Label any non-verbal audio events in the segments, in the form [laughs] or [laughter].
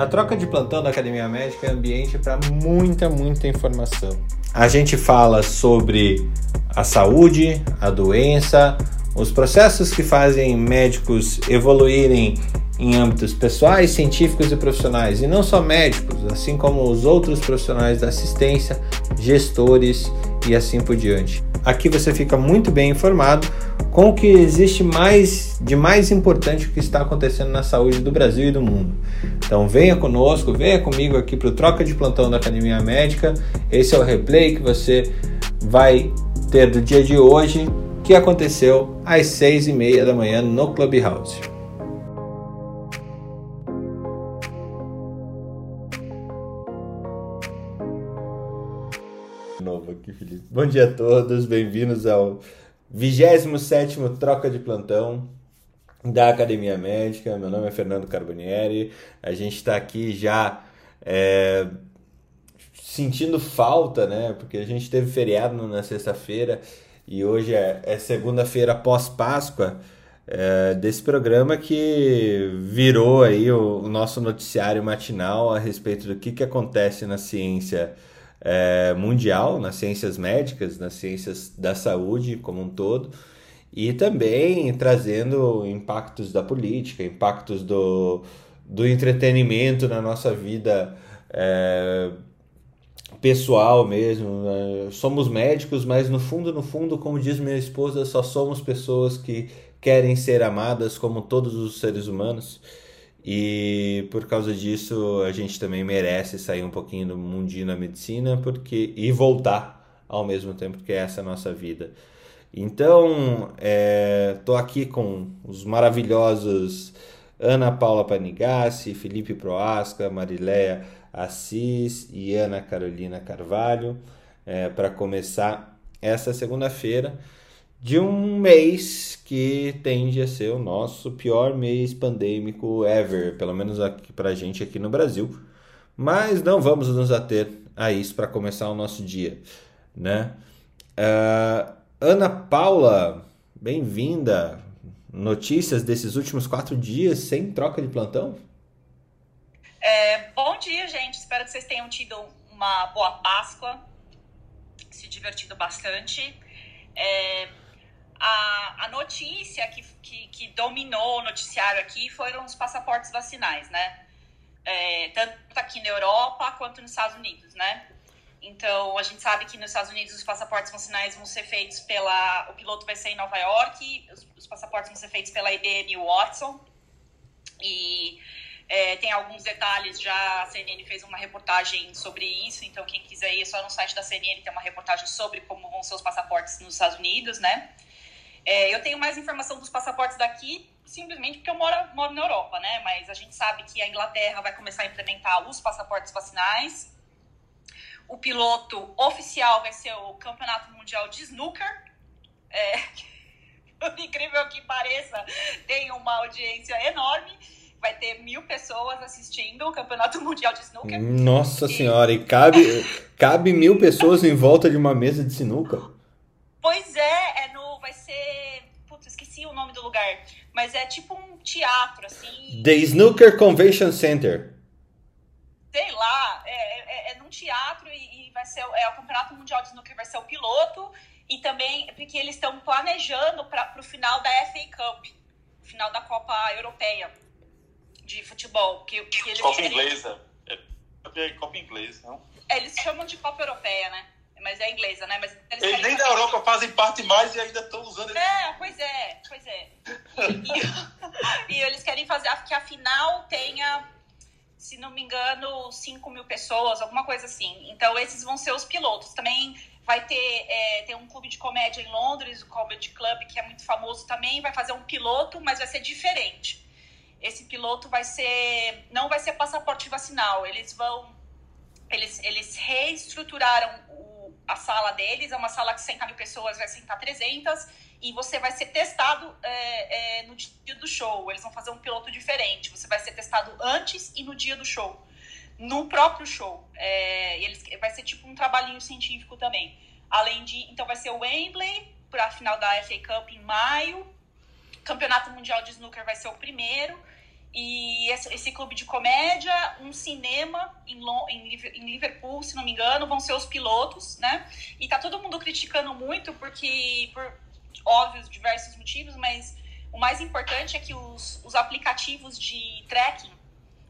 A troca de plantão da Academia Médica é ambiente para muita, muita informação. A gente fala sobre a saúde, a doença, os processos que fazem médicos evoluírem em âmbitos pessoais, científicos e profissionais, e não só médicos, assim como os outros profissionais da assistência, gestores e assim por diante. Aqui você fica muito bem informado com o que existe mais de mais importante que está acontecendo na saúde do Brasil e do mundo. Então venha conosco, venha comigo aqui para o Troca de Plantão da Academia Médica. Esse é o replay que você vai ter do dia de hoje, que aconteceu às seis e meia da manhã no Clubhouse. Bom dia a todos, bem-vindos ao 27 Troca de Plantão da Academia Médica. Meu nome é Fernando Carbonieri. A gente está aqui já é, sentindo falta, né? Porque a gente teve feriado na sexta-feira e hoje é, é segunda-feira pós-Páscoa. É, desse programa que virou aí o, o, nosso noticiário matinal a respeito do que, que acontece na ciência é, mundial, nas ciências médicas, nas ciências da saúde como um todo, e também trazendo impactos da política, impactos do, do entretenimento na nossa vida é, pessoal mesmo. Né? Somos médicos, mas no fundo, no fundo, como diz minha esposa, só somos pessoas que querem ser amadas como todos os seres humanos. E por causa disso, a gente também merece sair um pouquinho do mundinho da medicina porque e voltar ao mesmo tempo, porque essa é a nossa vida. Então, estou é, aqui com os maravilhosos Ana Paula Panigassi, Felipe Proasca, Marileia Assis e Ana Carolina Carvalho é, para começar essa segunda-feira de um mês que tende a ser o nosso pior mês pandêmico ever, pelo menos aqui pra gente aqui no Brasil. Mas não vamos nos ater a isso para começar o nosso dia, né? Uh, Ana Paula, bem-vinda. Notícias desses últimos quatro dias sem troca de plantão? É, bom dia, gente. Espero que vocês tenham tido uma boa Páscoa, se divertido bastante. É, a, a notícia que, que, que, dominou o noticiário aqui foram os passaportes vacinais, né? É, tanto aqui na Europa quanto nos Estados Unidos, né? Então, a gente sabe que nos Estados Unidos os passaportes vacinais vão ser feitos pela. O piloto vai ser em Nova York, os, os passaportes vão ser feitos pela IBM Watson. E é, tem alguns detalhes já. A CNN fez uma reportagem sobre isso, então quem quiser ir é só no site da CNN tem uma reportagem sobre como vão ser os passaportes nos Estados Unidos, né? É, eu tenho mais informação dos passaportes daqui simplesmente porque eu moro, moro na Europa, né? Mas a gente sabe que a Inglaterra vai começar a implementar os passaportes vacinais. O piloto oficial vai ser o Campeonato Mundial de Snooker. É, [laughs] por incrível que pareça, tem uma audiência enorme. Vai ter mil pessoas assistindo o Campeonato [laughs] Mundial de Snooker. Nossa e... Senhora, e cabe, cabe mil pessoas em volta de uma mesa de sinuca? Pois é, é no, vai ser. Putz, esqueci o nome do lugar. Mas é tipo um teatro, assim. The Snooker Convention Center. Sei lá, é, é, é num teatro e, e, vai ser. É o Campeonato Mundial de Snooker vai ser o piloto. E também porque eles estão planejando para o final da FA Cup final da Copa Europeia de futebol. Que, que eles Copa inglesa. É, é Copa inglesa, não? É, eles chamam de Copa Europeia, né? Mas é inglesa, né? Mas eles, eles nem da Europa fazem parte mais e ainda estão usando. É, pois é, pois é. E, e, [laughs] eles querem fazer que a final tenha, se não me engano, 5 mil pessoas, alguma coisa assim. Então esses vão ser os pilotos. Também vai ter é, tem um clube de comédia em Londres, o Comedy Club, que é muito famoso também, vai fazer um piloto, mas vai ser diferente. Esse piloto vai ser, não vai ser passaporte vacinal. Eles vão, eles, eles reestruturaram a sala deles, é uma sala que 60 mil pessoas, vai sentar 300, e você vai ser testado é, é, no dia do show. Eles vão fazer um piloto diferente. Você vai ser testado antes e no dia do show. No próprio show. É, eles, vai ser tipo um trabalhinho científico também. Além de. Então vai ser o Wembley para a final da FA Cup em maio. Campeonato Mundial de Snooker vai ser o primeiro. E esse, esse, clube de comédia, um cinema em, em, Liverpool, se não me engano, vão ser os pilotos, né? E tá todo mundo criticando muito porque, por óbvios, diversos motivos, mas o mais importante é que os, os aplicativos de tracking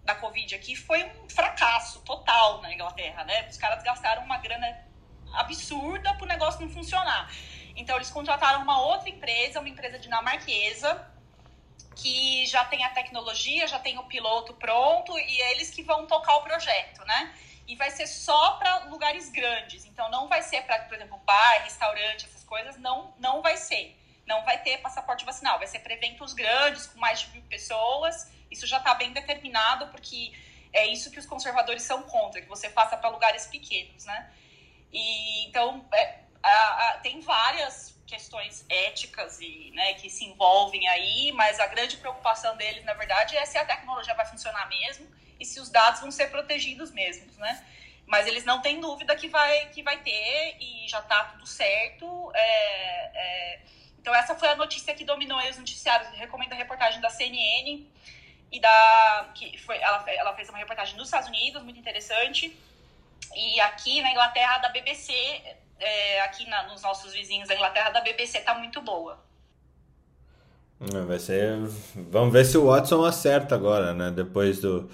da Covid aqui foi um fracasso total na Inglaterra, né? Os caras gastaram uma grana absurda pro negócio não funcionar. Então eles contrataram uma outra empresa, uma empresa dinamarquesa, que já tem a tecnologia, já tem o piloto pronto e é eles que vão tocar o projeto, né? E vai ser só para lugares grandes. Então não vai ser para, por exemplo, bar, restaurante, essas coisas, não, não vai ser. Não vai ter passaporte vacinal, vai ser para eventos grandes, com mais de mil pessoas. Isso já está bem determinado, porque é isso que os conservadores são contra, que você faça para lugares pequenos, né? E então é, a, a, tem várias questões éticas e né, que se envolvem aí, mas a grande preocupação deles, na verdade, é se a tecnologia vai funcionar mesmo e se os dados vão ser protegidos mesmos, né? Mas eles não têm dúvida que vai, que vai ter e já está tudo certo. É, é... Então essa foi a notícia que dominou os noticiários. Eu recomendo a reportagem da CNN e da que foi ela, ela fez uma reportagem nos Estados Unidos muito interessante e aqui na Inglaterra da BBC é, aqui na, nos nossos vizinhos da Inglaterra da BBC tá muito boa. É, vai ser. Vamos ver se o Watson acerta agora, né? Depois do,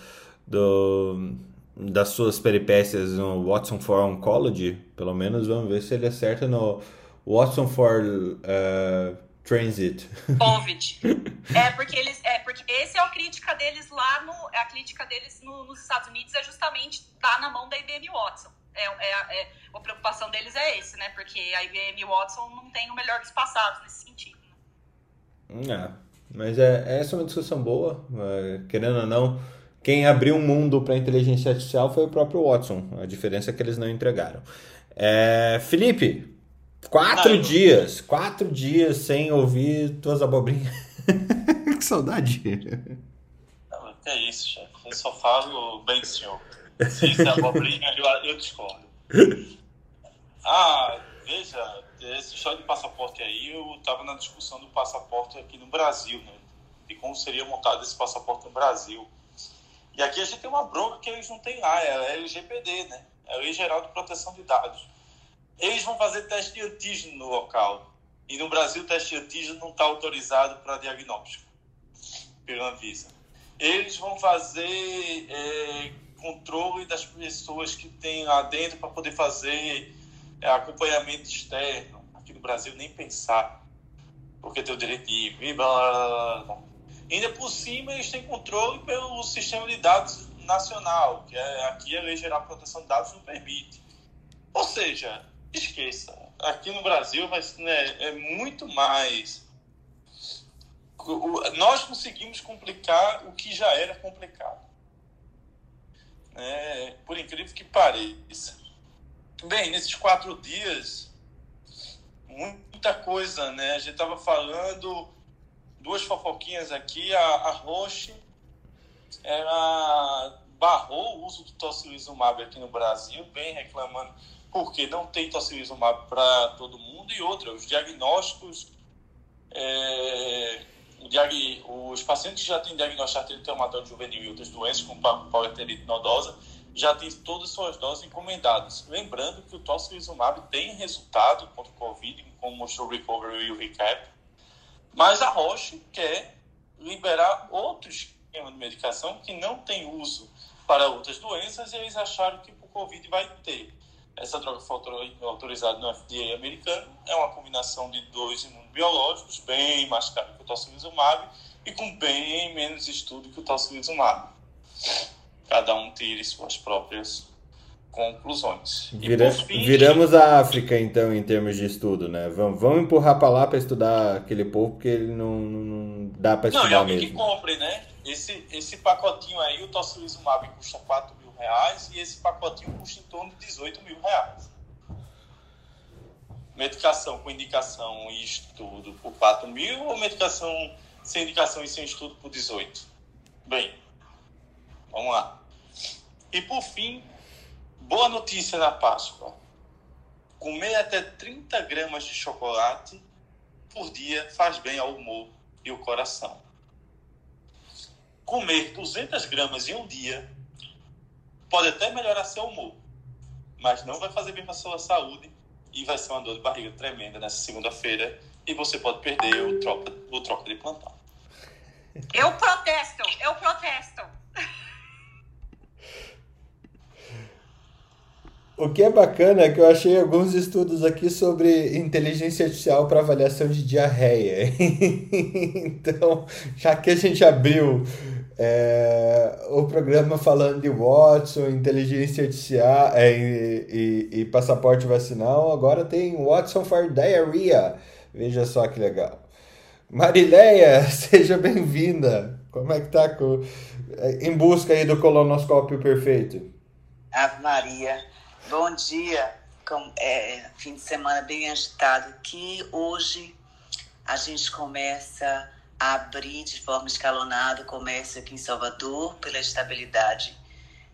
do das suas peripécias no Watson for Oncology, pelo menos vamos ver se ele acerta no Watson for uh, Transit. Covid. [laughs] é porque eles, é porque esse é a crítica deles lá no, a crítica deles no, nos Estados Unidos é justamente tá na mão da IBM Watson é, é, é, a preocupação deles é esse, né? Porque a IBM e o Watson não tem o melhor dos passados nesse sentido. Né? É, mas é, essa é uma discussão boa, é, querendo ou não. Quem abriu um mundo para a inteligência artificial foi o próprio Watson. A diferença é que eles não entregaram. É, Felipe, quatro dias, não... quatro dias sem ouvir tuas abobrinhas. [laughs] que saudade. Não, que é isso, chefe. Eu só falo bem senhor. Se é abobrinha, eu, eu discordo. Ah, veja, essa história de passaporte aí, eu estava na discussão do passaporte aqui no Brasil, né? De como seria montado esse passaporte no Brasil. E aqui a gente tem uma bronca que eles não têm lá, é a LGPD, né? É a Lei Geral de Proteção de Dados. Eles vão fazer teste de antígeno no local. E no Brasil o teste de antígeno não está autorizado para diagnóstico pela Anvisa. Eles vão fazer é, controle das pessoas que tem lá dentro para poder fazer é, acompanhamento externo. Aqui no Brasil, nem pensar, porque tem o direito de ir, blá, blá, blá. Ainda por cima, eles têm controle pelo sistema de dados nacional, que é, aqui a Lei Geral de Proteção de Dados não permite. Ou seja, esqueça. Aqui no Brasil vai, né, é muito mais. Nós conseguimos complicar o que já era complicado é, por incrível que pareça. Bem, nesses quatro dias, muita coisa, né? A gente estava falando duas fofoquinhas aqui. A, a Roche ela barrou o uso do tocilizumab aqui no Brasil, bem reclamando porque não tem tocilizumab para todo mundo e outra, os diagnósticos é, os pacientes que já têm diagnóstico de artrite reumatoide juvenil e outras doenças, como polioterite nodosa, já têm todas as suas doses encomendadas. Lembrando que o tocilizumab tem resultado contra o Covid, como mostrou o Recovery e o Recap, mas a Roche quer liberar outro esquema de medicação que não tem uso para outras doenças e eles acharam que o Covid vai ter. Essa droga foi autorizada no FDA americano. É uma combinação de dois imunobiológicos, bem mais caro que o tocilizumab e com bem menos estudo que o tocilizumab. Cada um tire suas próprias conclusões. Vira, fim, viramos a África, então, em termos de estudo, né? Vamos, vamos empurrar para lá para estudar aquele povo, porque ele não, não dá para estudar não, e alguém mesmo. que compre, né? Esse, esse pacotinho aí, o tocilizumab custa 4 mil reais e esse pacotinho custa em torno de 18 mil reais. Medicação com indicação e estudo por 4 mil ou medicação sem indicação e sem estudo por 18? Bem, vamos lá. E por fim, boa notícia na Páscoa. Comer até 30 gramas de chocolate por dia faz bem ao humor e ao coração. comer 200 gramas em um dia pode até melhorar seu humor, mas não vai fazer bem para sua saúde e vai ser uma dor de barriga tremenda nessa segunda-feira e você pode perder o troca, o troca de plantão. Eu protesto, eu protesto. O que é bacana é que eu achei alguns estudos aqui sobre inteligência artificial para avaliação de diarreia. [laughs] então, já que a gente abriu é, o programa falando de Watson, inteligência artificial é, e, e, e, passaporte vacinal, agora tem Watson for Diarrhea. Veja só que legal. Marileia, [laughs] seja bem-vinda. Como é que tá com, em busca aí do colonoscópio perfeito? Ave Maria. Bom dia, com, é, fim de semana bem agitado que hoje a gente começa abrir de forma escalonada o comércio aqui em Salvador pela estabilidade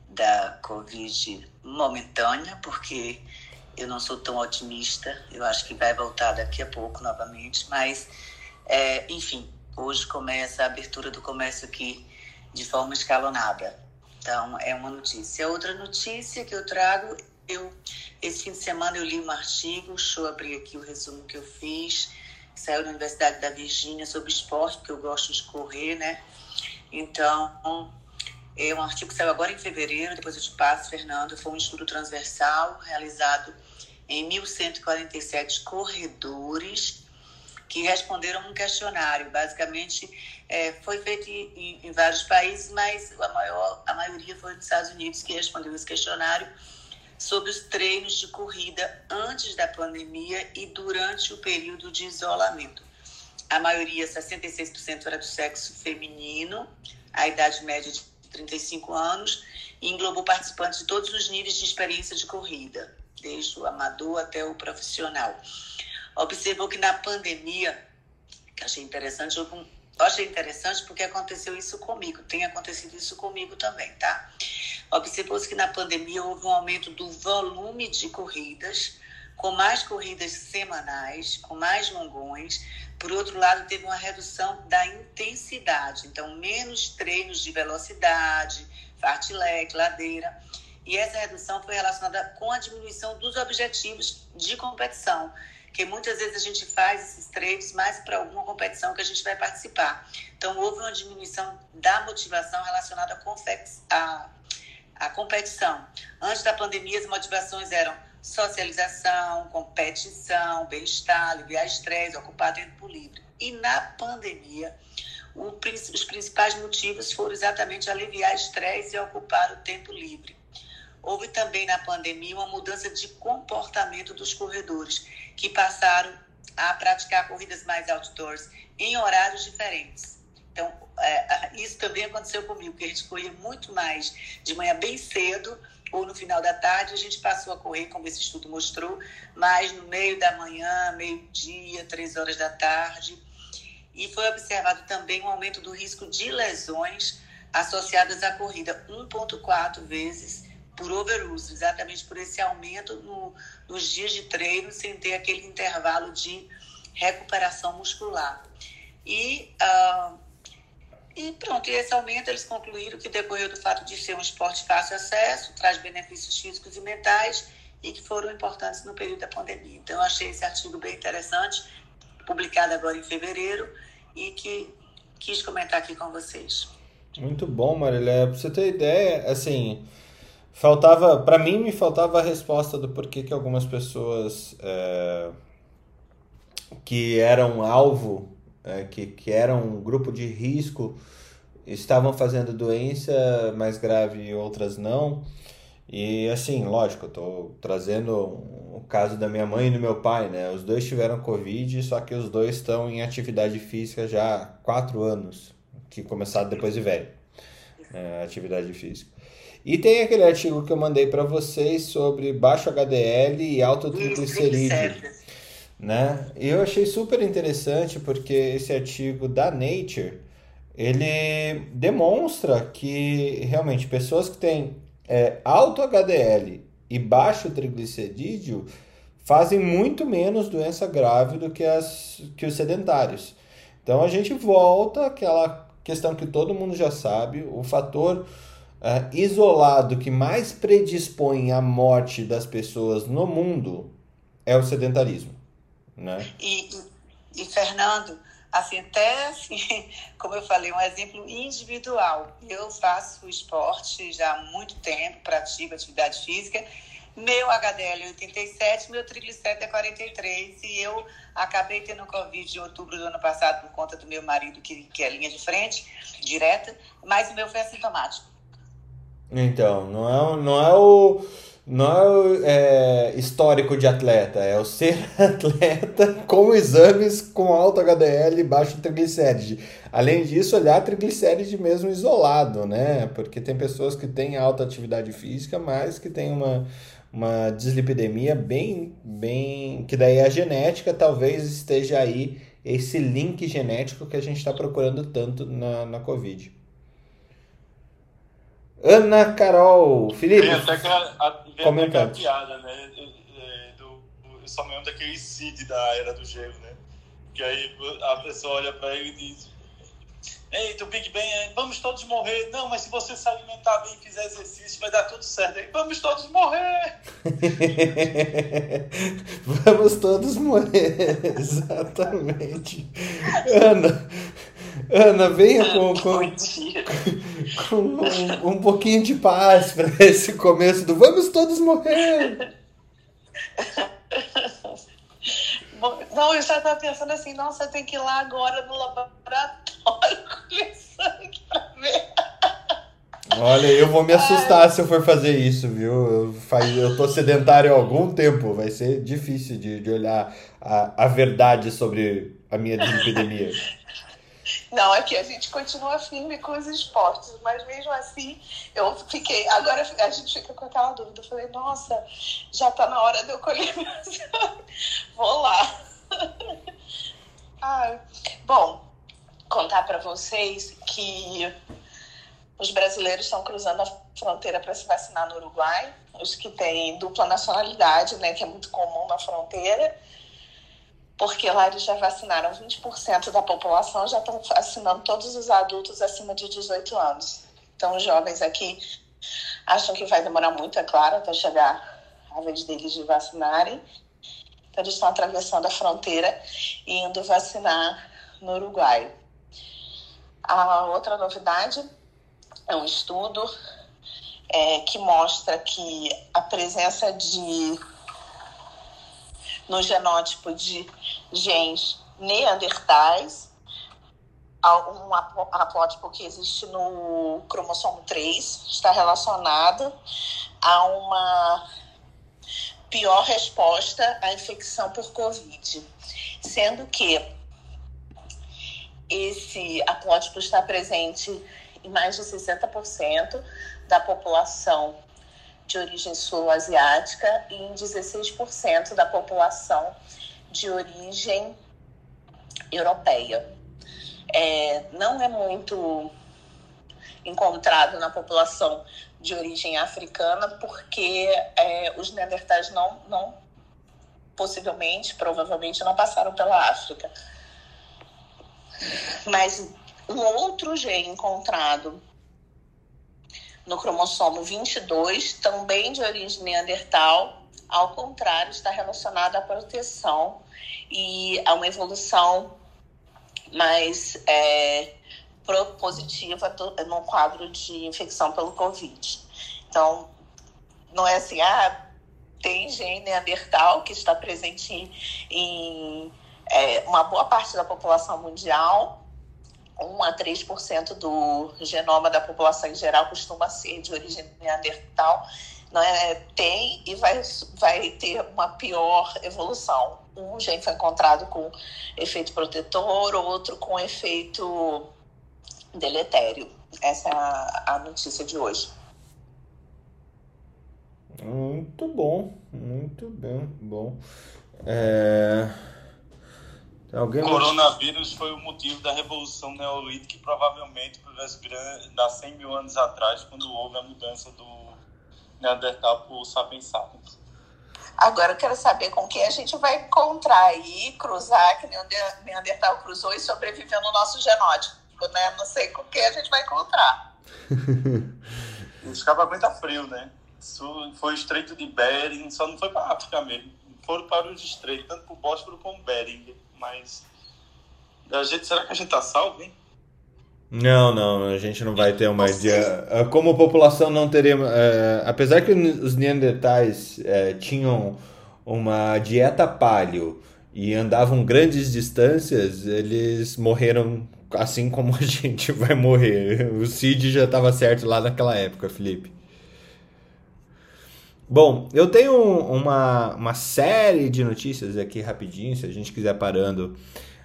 da Covid momentânea, porque eu não sou tão otimista, eu acho que vai voltar daqui a pouco novamente, mas é, enfim, hoje começa a abertura do comércio aqui de forma escalonada. Então, é uma notícia. Outra notícia que eu trago eu, esse fim de semana eu li um artigo, deixa eu abrir aqui o resumo que eu fiz, saiu da Universidade da Virgínia sobre esporte, porque eu gosto de correr, né? Então, é um artigo que saiu agora em fevereiro, depois eu te passo, Fernando, foi um estudo transversal realizado em 1.147 corredores que responderam um questionário. Basicamente, é, foi feito em, em, vários países, mas a, maior, a maioria foi dos Estados Unidos que respondeu esse questionário sobre os treinos de corrida antes da pandemia e durante o período de isolamento. A maioria, 66%, era do sexo feminino, a idade média de 35 anos, e englobou participantes de todos os níveis de experiência de corrida, desde o amador até o profissional. Observou que na pandemia, que achei interessante, eu achei interessante porque aconteceu isso comigo, tem acontecido isso comigo também, tá? Observou-se que na pandemia houve um aumento do volume de corridas, com mais corridas semanais, com mais longões. Por outro lado, teve uma redução da intensidade, então menos treinos de velocidade, fartlek, ladeira. E essa redução foi relacionada com a diminuição dos objetivos de competição, que muitas vezes a gente faz esses treinos mais para alguma competição que a gente vai participar. Então, houve uma diminuição da motivação relacionada à a competição. Antes da pandemia, as motivações eram socialização, competição, bem-estar, aliviar estresse, ocupar tempo livre. E na pandemia, o, os principais motivos foram exatamente aliviar estresse e ocupar o tempo livre. Houve também na pandemia uma mudança de comportamento dos corredores, que passaram a praticar corridas mais outdoors em horários diferentes. Então, é, isso também aconteceu comigo, que a gente corria muito mais de manhã bem cedo ou no final da tarde, a gente passou a correr, como esse estudo mostrou, mais no meio da manhã, meio-dia, três horas da tarde. E foi observado também um aumento do risco de lesões associadas à corrida, 1,4 vezes por overuse, exatamente por esse aumento no, nos dias de treino, sem ter aquele intervalo de recuperação muscular. E uh, e pronto, e esse aumento eles concluíram que decorreu do fato de ser um esporte fácil acesso, traz benefícios físicos e mentais e que foram importantes no período da pandemia. Então, eu achei esse artigo bem interessante, publicado agora em fevereiro, e que quis comentar aqui com vocês. Muito bom, Marilé. Para você ter ideia, assim, faltava, para mim, me faltava a resposta do porquê que algumas pessoas é, que eram alvo é, que, que eram um grupo de risco estavam fazendo doença mais grave e outras não. E assim, lógico, eu tô trazendo o caso da minha mãe e do meu pai, né? Os dois tiveram Covid, só que os dois estão em atividade física já há quatro anos, que começaram depois de velho, é, atividade física. E tem aquele artigo que eu mandei para vocês sobre baixo HDL e alto triglicerídeo né? Eu achei super interessante porque esse artigo da Nature ele demonstra que realmente pessoas que têm é, alto HDL e baixo triglicerídeo fazem muito menos doença grave do que, as, que os sedentários. Então a gente volta àquela questão que todo mundo já sabe, o fator uh, isolado que mais predispõe à morte das pessoas no mundo é o sedentarismo. Né? E, e, e Fernando, assim, até assim, [laughs] como eu falei, um exemplo individual. Eu faço esporte já há muito tempo, pratico atividade física. Meu HDL é 87, meu triglicérido é 43 e eu acabei tendo Covid em outubro do ano passado por conta do meu marido, que, que é linha de frente, direta, mas o meu foi assintomático. Então, não é, não é o não é o é, histórico de atleta, é o ser [laughs] atleta com exames com alto HDL e baixo triglicéride. Além disso, olhar triglicéride mesmo isolado, né? Porque tem pessoas que têm alta atividade física, mas que têm uma, uma dislipidemia bem, bem. que daí a genética talvez esteja aí, esse link genético que a gente está procurando tanto na, na Covid. Ana Carol, Felipe. Tem até aquela, piada, né? É, do, eu só me lembro daquele Cid da Era do Gelo, né? Que aí a pessoa olha pra ele e diz: Eita, o Big Bang, é, vamos todos morrer. Não, mas se você se alimentar bem e fizer exercício, vai dar tudo certo. Aí, vamos todos morrer! [laughs] vamos todos morrer, [laughs] exatamente. Ana, Ana, venha com, com, com um, um pouquinho de paz para [laughs] esse começo do vamos todos morrer. Não, eu já estava pensando assim, nossa, eu tenho que ir lá agora no laboratório [laughs] colher sangue para ver. Olha, eu vou me assustar Ai. se eu for fazer isso, viu? Eu, faz, eu tô sedentário há algum tempo, vai ser difícil de, de olhar a, a verdade sobre a minha epidemia. [laughs] Não, é que a gente continua firme com os esportes, mas mesmo assim eu fiquei. Agora a gente fica com aquela dúvida. Eu falei, nossa, já tá na hora de eu colher. [laughs] Vou lá. [laughs] ah, bom, contar para vocês que os brasileiros estão cruzando a fronteira para se vacinar no Uruguai, os que têm dupla nacionalidade, né, que é muito comum na fronteira porque lá eles já vacinaram 20% da população, já estão vacinando todos os adultos acima de 18 anos. Então, os jovens aqui acham que vai demorar muito, é claro, até chegar a vez deles de vacinarem. Então, eles estão atravessando a fronteira e indo vacinar no Uruguai. A outra novidade é um estudo é, que mostra que a presença de no genótipo de genes neandertais, um haplótipo que existe no cromossomo 3, está relacionado a uma pior resposta à infecção por Covid, sendo que esse haplótipo está presente em mais de 60% da população de origem sul-asiática e em 16% da população de origem europeia. É, não é muito encontrado na população de origem africana, porque é, os neandertais não, não, possivelmente, provavelmente, não passaram pela África. Mas um outro gene encontrado no cromossomo 22, também de origem neandertal, ao contrário, está relacionado à proteção e a uma evolução mais é, positiva no quadro de infecção pelo Covid. Então, não é assim, ah, tem gene neandertal que está presente em, em é, uma boa parte da população mundial, 1 a 3% do genoma da população em geral costuma ser de origem neandertal, é, tem e vai, vai ter uma pior evolução. Um gene foi encontrado com efeito protetor, outro com efeito deletério. Essa é a, a notícia de hoje. Muito bom, muito bem, bom. É... Alguém... O coronavírus foi o motivo da revolução neolítica que provavelmente há 100 mil anos atrás, quando houve a mudança do Neandertal para o Sapiens sapiens. Agora eu quero saber com quem a gente vai encontrar aí, cruzar, que o Neandertal cruzou e sobreviveu no nosso genótipo. Né? Não sei com que a gente vai encontrar. [laughs] Cabos aguentam frio, né? Isso foi o Estreito de Bering, só não foi para a África mesmo. Foram para os estreitos, tanto para o Bósforo como Bering. Mas a gente, será que a gente tá salvo, hein? Não, não, a gente não vai ter uma dia. Como população não teremos. É, apesar que os Neandertais é, tinham uma dieta paleo e andavam grandes distâncias, eles morreram assim como a [laughs] gente vai morrer. O Cid já estava certo lá naquela época, Felipe. Bom, eu tenho uma, uma série de notícias aqui rapidinho, se a gente quiser parando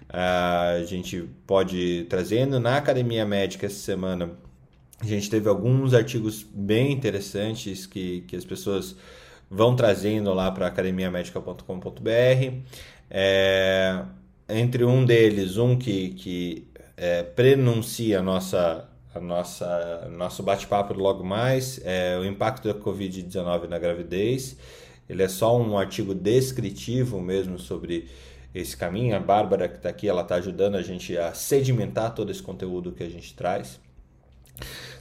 a gente pode ir trazendo. Na Academia Médica essa semana, a gente teve alguns artigos bem interessantes que, que as pessoas vão trazendo lá para academiamedica.com.br. É, entre um deles, um que, que é, prenuncia a nossa, a nossa, nosso bate-papo logo mais, é o impacto da Covid-19 na gravidez. Ele é só um artigo descritivo mesmo sobre esse caminho. A Bárbara, que está aqui, ela está ajudando a gente a sedimentar todo esse conteúdo que a gente traz.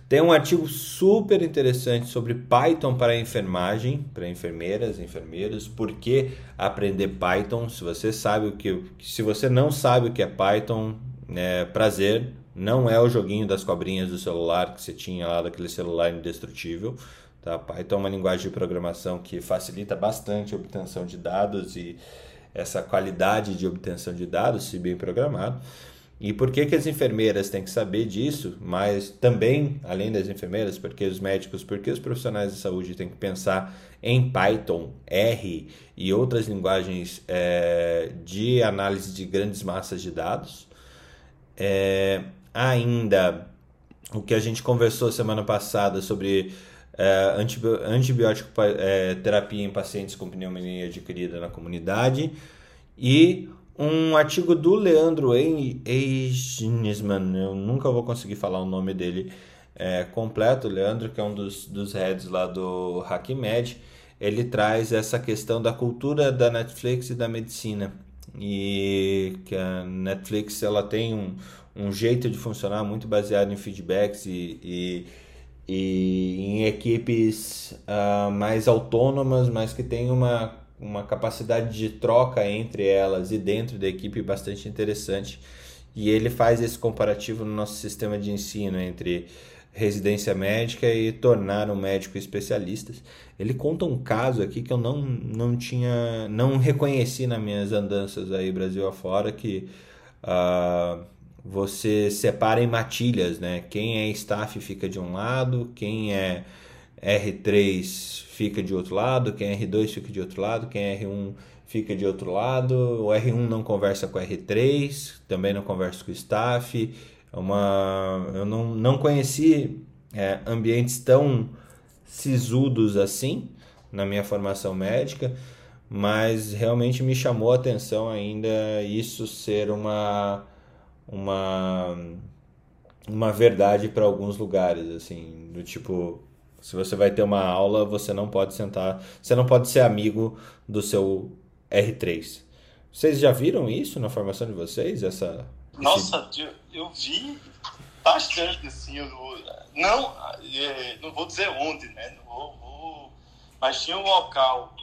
Tem um artigo super interessante sobre Python para enfermagem, para enfermeiras, enfermeiros. Por que aprender Python? Se você sabe o que, se você não sabe o que é Python, é prazer. Não é o joguinho das cobrinhas do celular que você tinha lá daquele celular indestrutível. Tá? Python é uma linguagem de programação que facilita bastante a obtenção de dados e essa qualidade de obtenção de dados, se bem programado. E por que, que as enfermeiras têm que saber disso? Mas também, além das enfermeiras, porque os médicos, porque os profissionais de saúde têm que pensar em Python, R e outras linguagens é, de análise de grandes massas de dados. É, ainda, o que a gente conversou semana passada sobre é, antibiótico é, terapia em pacientes com pneumonia adquirida na comunidade e um artigo do Leandro Eichnisman, eu nunca vou conseguir falar o nome dele é, completo, Leandro, que é um dos, dos heads lá do HackMed, ele traz essa questão da cultura da Netflix e da medicina. E que a Netflix ela tem um, um jeito de funcionar muito baseado em feedbacks e, e e em equipes uh, mais autônomas, mas que tem uma, uma capacidade de troca entre elas e dentro da equipe bastante interessante. E ele faz esse comparativo no nosso sistema de ensino entre residência médica e tornar um médico especialista. Ele conta um caso aqui que eu não, não tinha, não reconheci nas minhas andanças aí Brasil afora que uh, você separa em matilhas, né? Quem é staff fica de um lado, quem é R3 fica de outro lado, quem é R2 fica de outro lado, quem é R1 fica de outro lado, o R1 não conversa com o R3, também não conversa com o staff. É uma, eu não, não conheci é, ambientes tão sisudos assim na minha formação médica, mas realmente me chamou a atenção ainda isso ser uma uma uma verdade para alguns lugares, assim, do tipo, se você vai ter uma aula, você não pode sentar, você não pode ser amigo do seu R3. Vocês já viram isso na formação de vocês? Essa Nossa, eu, eu vi bastante assim, eu, não, é, não vou dizer onde, né? Não vou, vou, mas tinha um local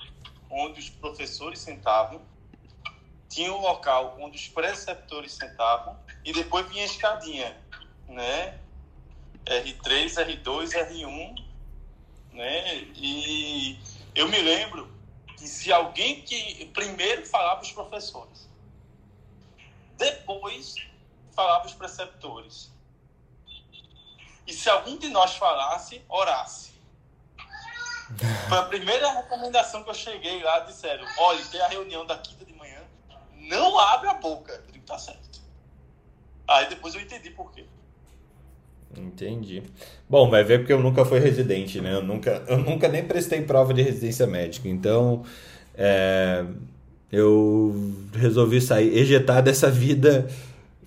onde os professores sentavam tinha um local onde os preceptores sentavam e depois vinha a escadinha, né? R3, R2, R1, né? E eu me lembro que se alguém que primeiro falava os professores, depois falava os preceptores. E se algum de nós falasse, orasse. Foi a primeira recomendação que eu cheguei lá, disseram, olha, tem a reunião da quinta de não abre a boca. Eu digo, tá certo. Aí depois eu entendi por quê. Entendi. Bom, vai ver porque eu nunca fui residente, né? Eu nunca, eu nunca nem prestei prova de residência médica. Então, é, eu resolvi sair, ejetar dessa vida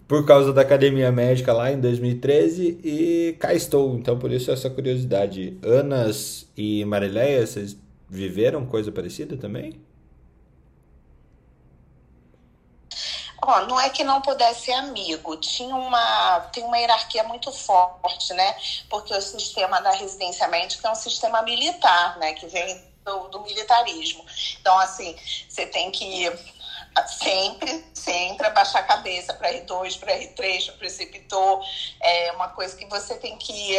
por causa da academia médica lá em 2013 e cá estou. Então, por isso essa curiosidade. Anas e Marileia, vocês viveram coisa parecida também? Ó, não é que não pudesse ser amigo, tinha uma, tem uma hierarquia muito forte, né? Porque o sistema da residência médica é um sistema militar, né? Que vem do, do militarismo. Então, assim, você tem que sempre, sempre abaixar a cabeça para R2, para R3, para preceptor. É uma coisa que você tem que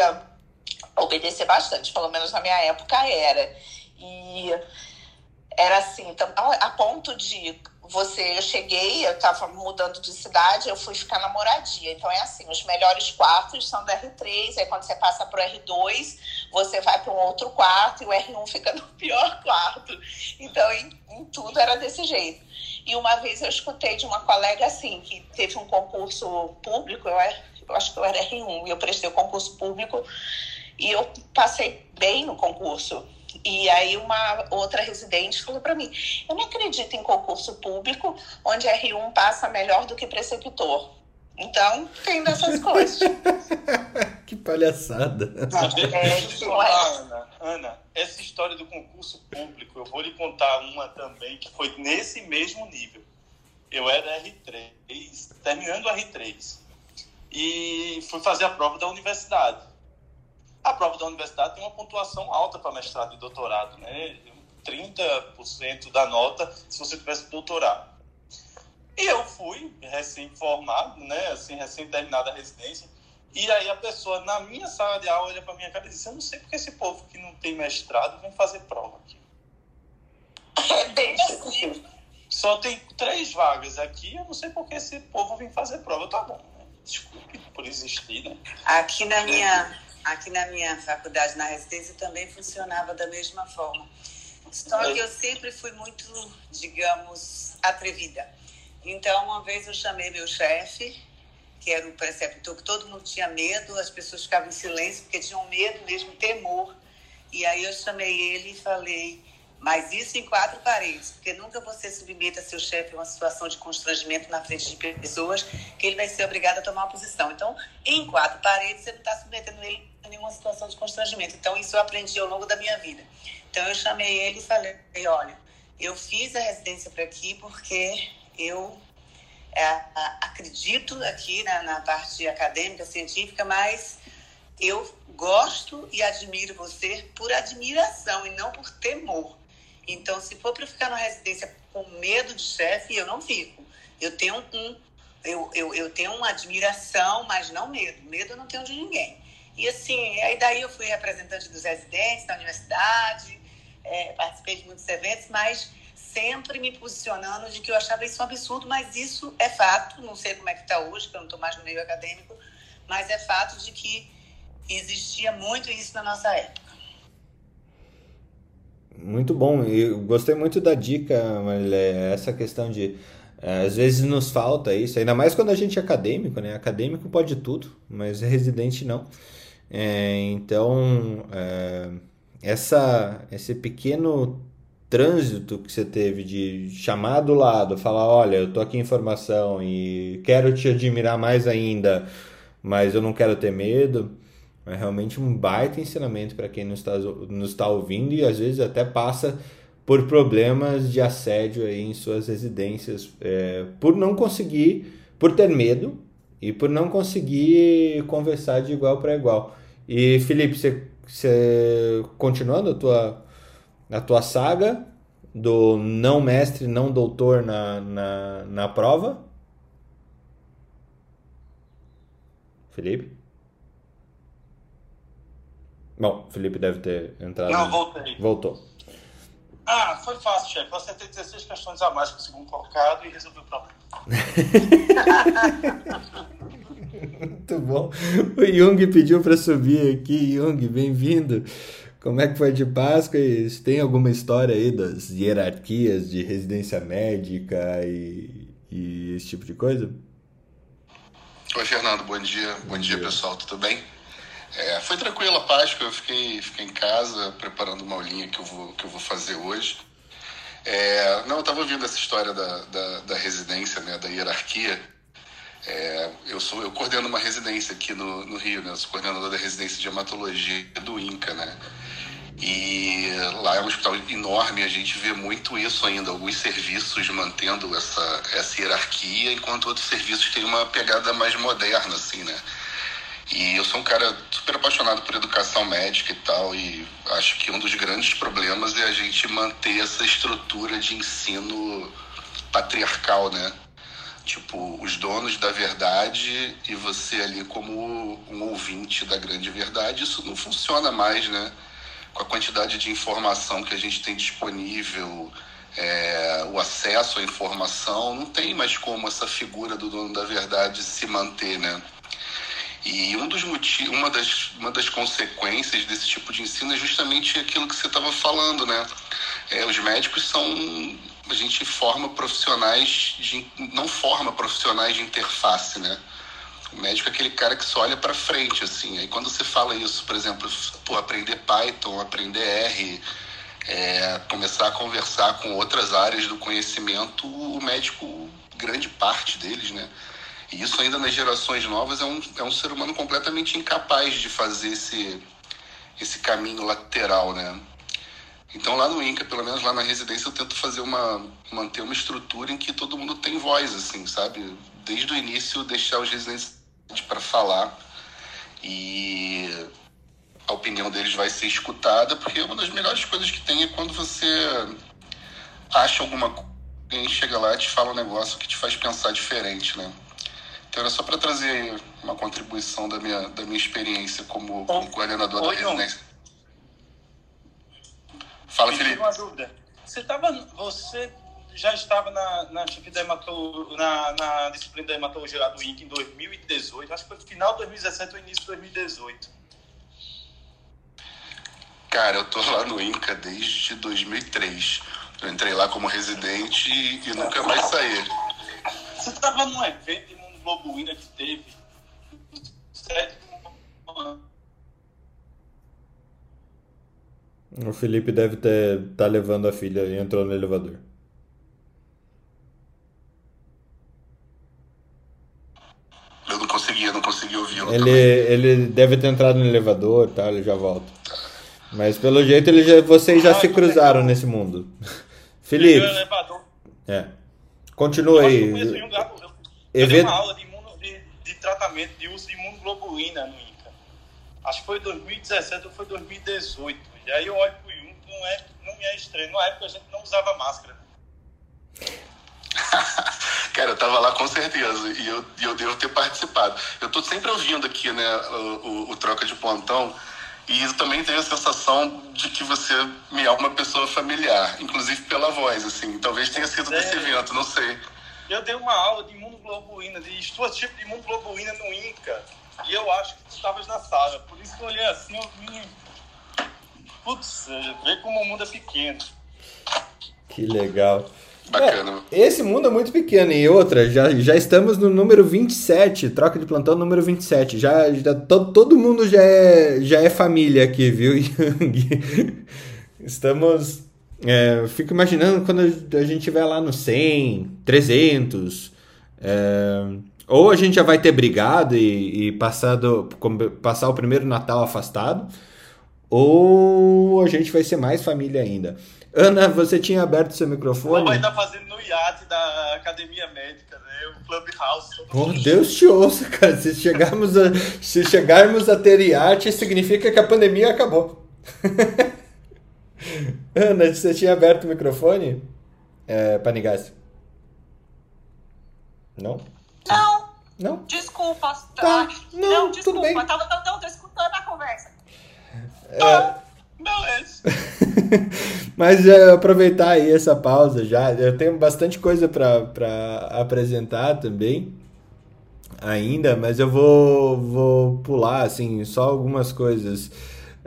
obedecer bastante, pelo menos na minha época era. E era assim, então, a ponto de você, eu cheguei, eu estava mudando de cidade, eu fui ficar na moradia. Então é assim, os melhores quartos são do R3, aí quando você passa para o R2, você vai para um outro quarto e o R1 fica no pior quarto. Então em, em tudo era desse jeito. E uma vez eu escutei de uma colega assim, que teve um concurso público, eu, eu acho que eu era R1, e eu prestei o concurso público e eu passei bem no concurso. E aí uma outra residente falou para mim: "Eu não acredito em concurso público onde R1 passa melhor do que preceptor". Então, tem dessas [laughs] coisas. que palhaçada. É, é. Ana, Ana, essa história do concurso público, eu vou lhe contar uma também que foi nesse mesmo nível. Eu era R3, terminando o R3. E fui fazer a prova da universidade. A prova da universidade tem uma pontuação alta para mestrado e doutorado, né? 30% da nota se você tivesse doutorado. E eu fui recém-formado, né? Assim, recém-terminada a residência. E aí a pessoa, na minha sala de aula, olha para minha cara e diz: Eu não sei porque esse povo que não tem mestrado vem fazer prova aqui. [laughs] É. Só tem três vagas aqui, eu não sei porque esse povo vem fazer prova. Tá bom, né? Desculpe por existir, né? Aqui na minha Aqui na minha faculdade, na residência, também funcionava da mesma forma. Só que eu sempre fui muito, digamos, atrevida. Então, uma vez eu chamei meu chefe, que era o preceptor, que todo mundo tinha medo, as pessoas ficavam em silêncio porque tinham medo mesmo, temor. E aí eu chamei ele e falei: mas isso em quatro paredes, porque nunca você submeta seu chefe a uma situação de constrangimento na frente de pessoas que ele vai ser obrigado a tomar uma posição. Então, em quatro paredes, você não está submetendo ele a nenhuma situação de constrangimento. Então, isso eu aprendi ao longo da minha vida. Então, eu chamei ele e falei: olha, eu fiz a residência para aqui porque eu é, acredito aqui na, na parte acadêmica, científica, mas eu gosto e admiro você por admiração e não por temor. Então, se for para ficar na residência com medo de chefe, eu não fico. Eu tenho um, eu, eu, eu tenho uma admiração, mas não medo. Medo eu não tenho de ninguém. E assim, aí daí eu fui representante dos residentes da universidade, é, participei de muitos eventos, mas sempre me posicionando de que eu achava isso um absurdo, mas isso é fato, não sei como é que está hoje, porque eu não estou mais no meio acadêmico, mas é fato de que existia muito isso na nossa época. Muito bom, eu gostei muito da dica, Marilé, essa questão de é, às vezes nos falta isso, ainda mais quando a gente é acadêmico, né? Acadêmico pode tudo, mas residente não. É, então, é, essa, esse pequeno trânsito que você teve de chamar do lado, falar, olha, eu tô aqui em formação e quero te admirar mais ainda, mas eu não quero ter medo é realmente um baita ensinamento para quem nos está, nos está ouvindo e às vezes até passa por problemas de assédio aí em suas residências, é, por não conseguir, por ter medo e por não conseguir conversar de igual para igual. E Felipe, você, você continuando a tua, a tua saga do não mestre, não doutor na, na, na prova? Felipe? Bom, o Felipe deve ter entrado. Não, voltei. Voltou. Ah, foi fácil, chefe. Eu acertei 16 questões a mais que o segundo colocado e resolvi o problema. [laughs] Muito bom. O Jung pediu para subir aqui. Jung, bem-vindo. Como é que foi de Páscoa? E tem alguma história aí das hierarquias de residência médica e, e esse tipo de coisa? Oi, Fernando. Bom dia. Bom, bom dia, dia, pessoal. Tudo bem? É, foi tranquila a Páscoa, eu fiquei, fiquei em casa preparando uma aulinha que eu vou, que eu vou fazer hoje. É, não, eu estava ouvindo essa história da, da, da, residência, né, da hierarquia. É, eu sou eu coordeno uma residência aqui no, no Rio, né, eu sou coordenador da residência de hematologia do INCA, né. E lá é um hospital enorme, a gente vê muito isso ainda, alguns serviços mantendo essa, essa hierarquia, enquanto outros serviços têm uma pegada mais moderna, assim, né? E eu sou um cara super apaixonado por educação médica e tal, e acho que um dos grandes problemas é a gente manter essa estrutura de ensino patriarcal, né? Tipo, os donos da verdade e você ali como um ouvinte da grande verdade, isso não funciona mais, né? Com a quantidade de informação que a gente tem disponível, é, o acesso à informação, não tem mais como essa figura do dono da verdade se manter, né? E um dos motivos, uma das, uma das consequências desse tipo de ensino é justamente aquilo que você estava falando, né? É, os médicos são a gente forma profissionais de não forma profissionais de interface, né? O médico é aquele cara que só olha para frente, assim. Aí quando você fala isso, por exemplo, pô, aprender Python, aprender R, é, começar a conversar com outras áreas do conhecimento, o médico, grande parte deles, né? E isso ainda nas gerações novas é um, é um ser humano completamente incapaz de fazer esse, esse caminho lateral, né? Então lá no Inca, pelo menos lá na residência, eu tento fazer uma manter uma estrutura em que todo mundo tem voz, assim, sabe? Desde o início deixar os residentes para falar e a opinião deles vai ser escutada, porque uma das melhores coisas que tem é quando você acha alguma coisa, alguém chega lá e te fala um negócio que te faz pensar diferente, né? Então era só para trazer uma contribuição da minha, da minha experiência como, como coordenador da residência. Fala, Felipe. uma dúvida. Você, tava, você já estava na, na, na, na disciplina da hematologia lá do INC em 2018, acho que foi no final de 2017 ou início de 2018. Cara, eu tô lá no INCA desde 2003. Eu entrei lá como residente e, e nunca mais saí. Você estava num evento que teve O Felipe deve estar tá levando a filha e entrou no elevador. Eu não consegui, eu não consegui ouvir. Ele, ele deve ter entrado no elevador, tá? Ele já volta. Mas pelo jeito ele já, vocês já ah, se cruzaram nesse mundo. [laughs] Felipe. É. Continua aí. Eu, eu, eu dei uma aula de, imuno, de, de, tratamento de uso de imunoglobulina no INCA. Acho que foi 2017 ou foi 2018. E aí eu olho pro Jung, não é, não é estranho. Na época a gente não usava máscara. [laughs] Cara, eu tava lá com certeza e eu, eu devo ter participado. Eu tô sempre ouvindo aqui, né, o, o, o troca de plantão e eu também tenho a sensação de que você me é uma pessoa familiar, inclusive pela voz, assim. Talvez tenha sido é. desse evento, não sei. Eu dei uma aula de imunoglobuína, de estudativo de imunoglobuína no INCA, e eu acho que tu estavas na sala. Por isso que eu olhei assim, eu vim putz, vê como o mundo é pequeno. Que legal. Bacana. É, esse mundo é muito pequeno. E outra, já, já estamos no número 27, troca de plantão número 27. Já, já todo, todo mundo já é, já é família aqui, viu, [laughs] Estamos. É, fico imaginando quando a gente estiver lá no 100, 300. É, ou a gente já vai ter brigado e, e passado, passar o primeiro Natal afastado ou a gente vai ser mais família ainda. Ana, você tinha aberto seu microfone? Não, vai estar fazendo no iate da Academia Médica, né? O Clubhouse. Por Deus te ouça, cara. Se chegarmos a, se chegarmos a ter iate, significa que a pandemia acabou. [laughs] [laughs] Ana, você tinha aberto o microfone? É, Panigassi? Não? Não. Não? Desculpa. Tá. Não, não desculpa. Tudo bem. Tava, não, não, tô escutando a conversa. É... Beleza. [laughs] Mas é, aproveitar aí essa pausa já. Eu tenho bastante coisa para apresentar também ainda, mas eu vou, vou pular assim só algumas coisas.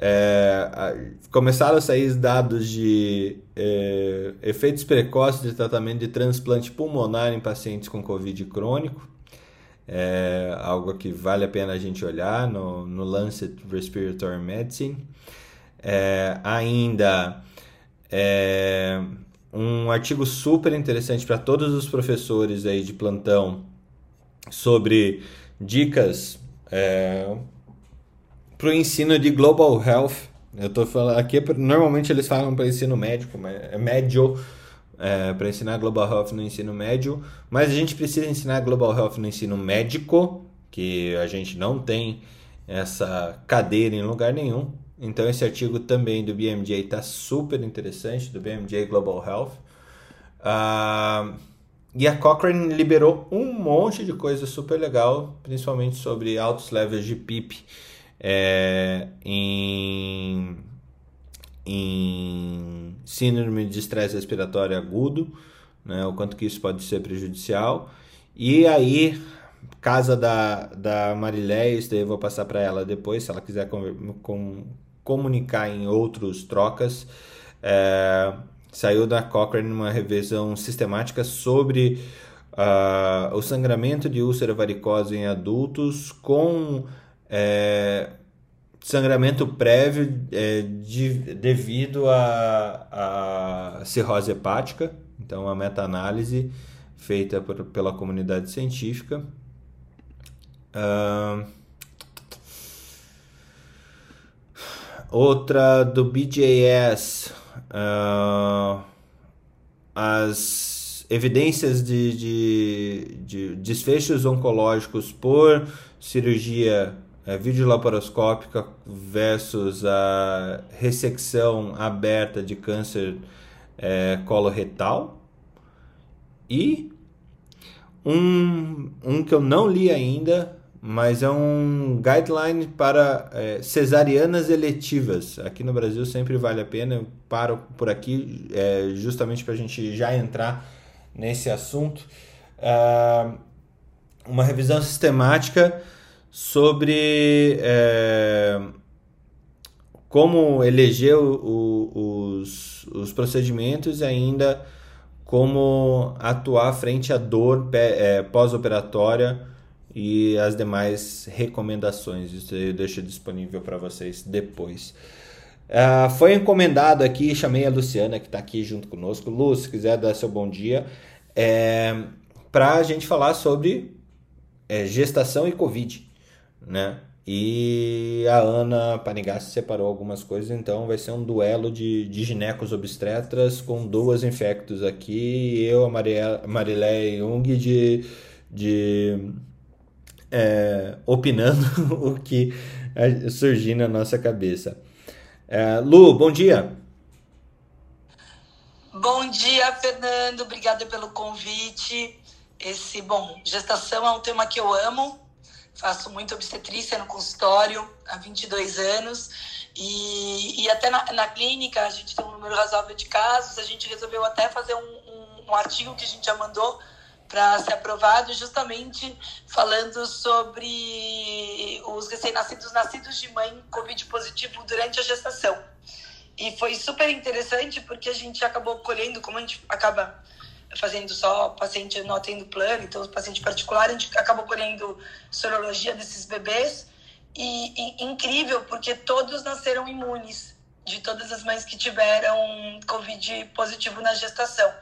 É, começaram a sair dados de é, efeitos precoces de tratamento de transplante pulmonar em pacientes com Covid crônico. É algo que vale a pena a gente olhar no, no Lancet Respiratory Medicine. É, ainda é, um artigo super interessante para todos os professores aí de plantão sobre dicas é, para o ensino de Global Health Eu tô falando aqui, normalmente eles falam para ensino médico, é médio, é, para ensinar Global Health no ensino médio, mas a gente precisa ensinar Global Health no ensino médico, que a gente não tem essa cadeira em lugar nenhum. Então esse artigo também do BMJ está super interessante, do BMJ Global Health. Uh, e a Cochrane liberou um monte de coisa super legal, principalmente sobre altos levels de PIP é, em, em síndrome de estresse respiratório agudo, né, o quanto que isso pode ser prejudicial. E aí, casa da, da Marilé, isso daí eu vou passar para ela depois, se ela quiser com, com, comunicar em outros trocas. É, saiu da Cochrane uma revisão sistemática sobre uh, o sangramento de úlcera varicosa em adultos com é, sangramento prévio é, de, devido à, cirrose hepática. Então, uma meta-análise feita por, pela comunidade científica. Uh, outra do BJS, uh, as evidências de, de, de, desfechos oncológicos por cirurgia é, videolaparoscópica versus a ressecção aberta de câncer é, coloretal. E um, um que eu não li ainda, mas é um guideline para é, cesarianas eletivas. Aqui no Brasil sempre vale a pena, eu paro por aqui é, justamente para a gente já entrar nesse assunto. Uh, uma revisão sistemática sobre é, como eleger o, os, os procedimentos e ainda como atuar frente à dor é, pós-operatória e as demais recomendações. Isso eu deixo disponível para vocês depois. Uh, foi encomendado aqui, chamei a Luciana que está aqui junto conosco. Lu, se quiser dar seu bom dia, é, para a gente falar sobre é, gestação e Covid, né? E a Ana Panigassi separou algumas coisas, então vai ser um duelo de, de ginecos obstetras com duas infectos aqui. Eu, a Marilé Jung, de, de é, opinando [laughs] o que surgir na nossa cabeça. É, Lu, bom dia. Bom dia, Fernando. Obrigada pelo convite. Esse, bom, gestação é um tema que eu amo. Faço muito obstetrícia no consultório há 22 anos. E, e até na, na clínica a gente tem um número razoável de casos. A gente resolveu até fazer um, um, um artigo que a gente já mandou para ser aprovado, justamente falando sobre os recém-nascidos nascidos de mãe Covid positivo durante a gestação. E foi super interessante porque a gente acabou colhendo, como a gente acaba fazendo só paciente não atendo plano, então paciente particular, a gente acabou colhendo sorologia desses bebês. E, e incrível, porque todos nasceram imunes, de todas as mães que tiveram Covid positivo na gestação.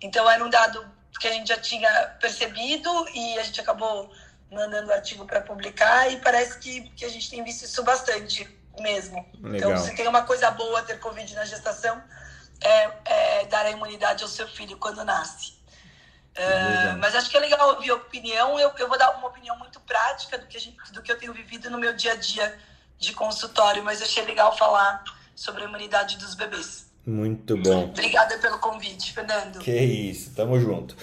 Então era um dado que a gente já tinha percebido e a gente acabou mandando o artigo para publicar e parece que, que a gente tem visto isso bastante mesmo. Então, Legal. Então, se tem uma coisa boa ter Covid na gestação, é, é dar a imunidade ao seu filho quando nasce. Uh, mas acho que é legal ouvir a opinião. Eu, eu vou dar uma opinião muito prática do que, a gente, do que eu tenho vivido no meu dia a dia de consultório, mas achei legal falar sobre a imunidade dos bebês. Muito bom. Obrigada pelo convite, Fernando. Que isso, tamo junto.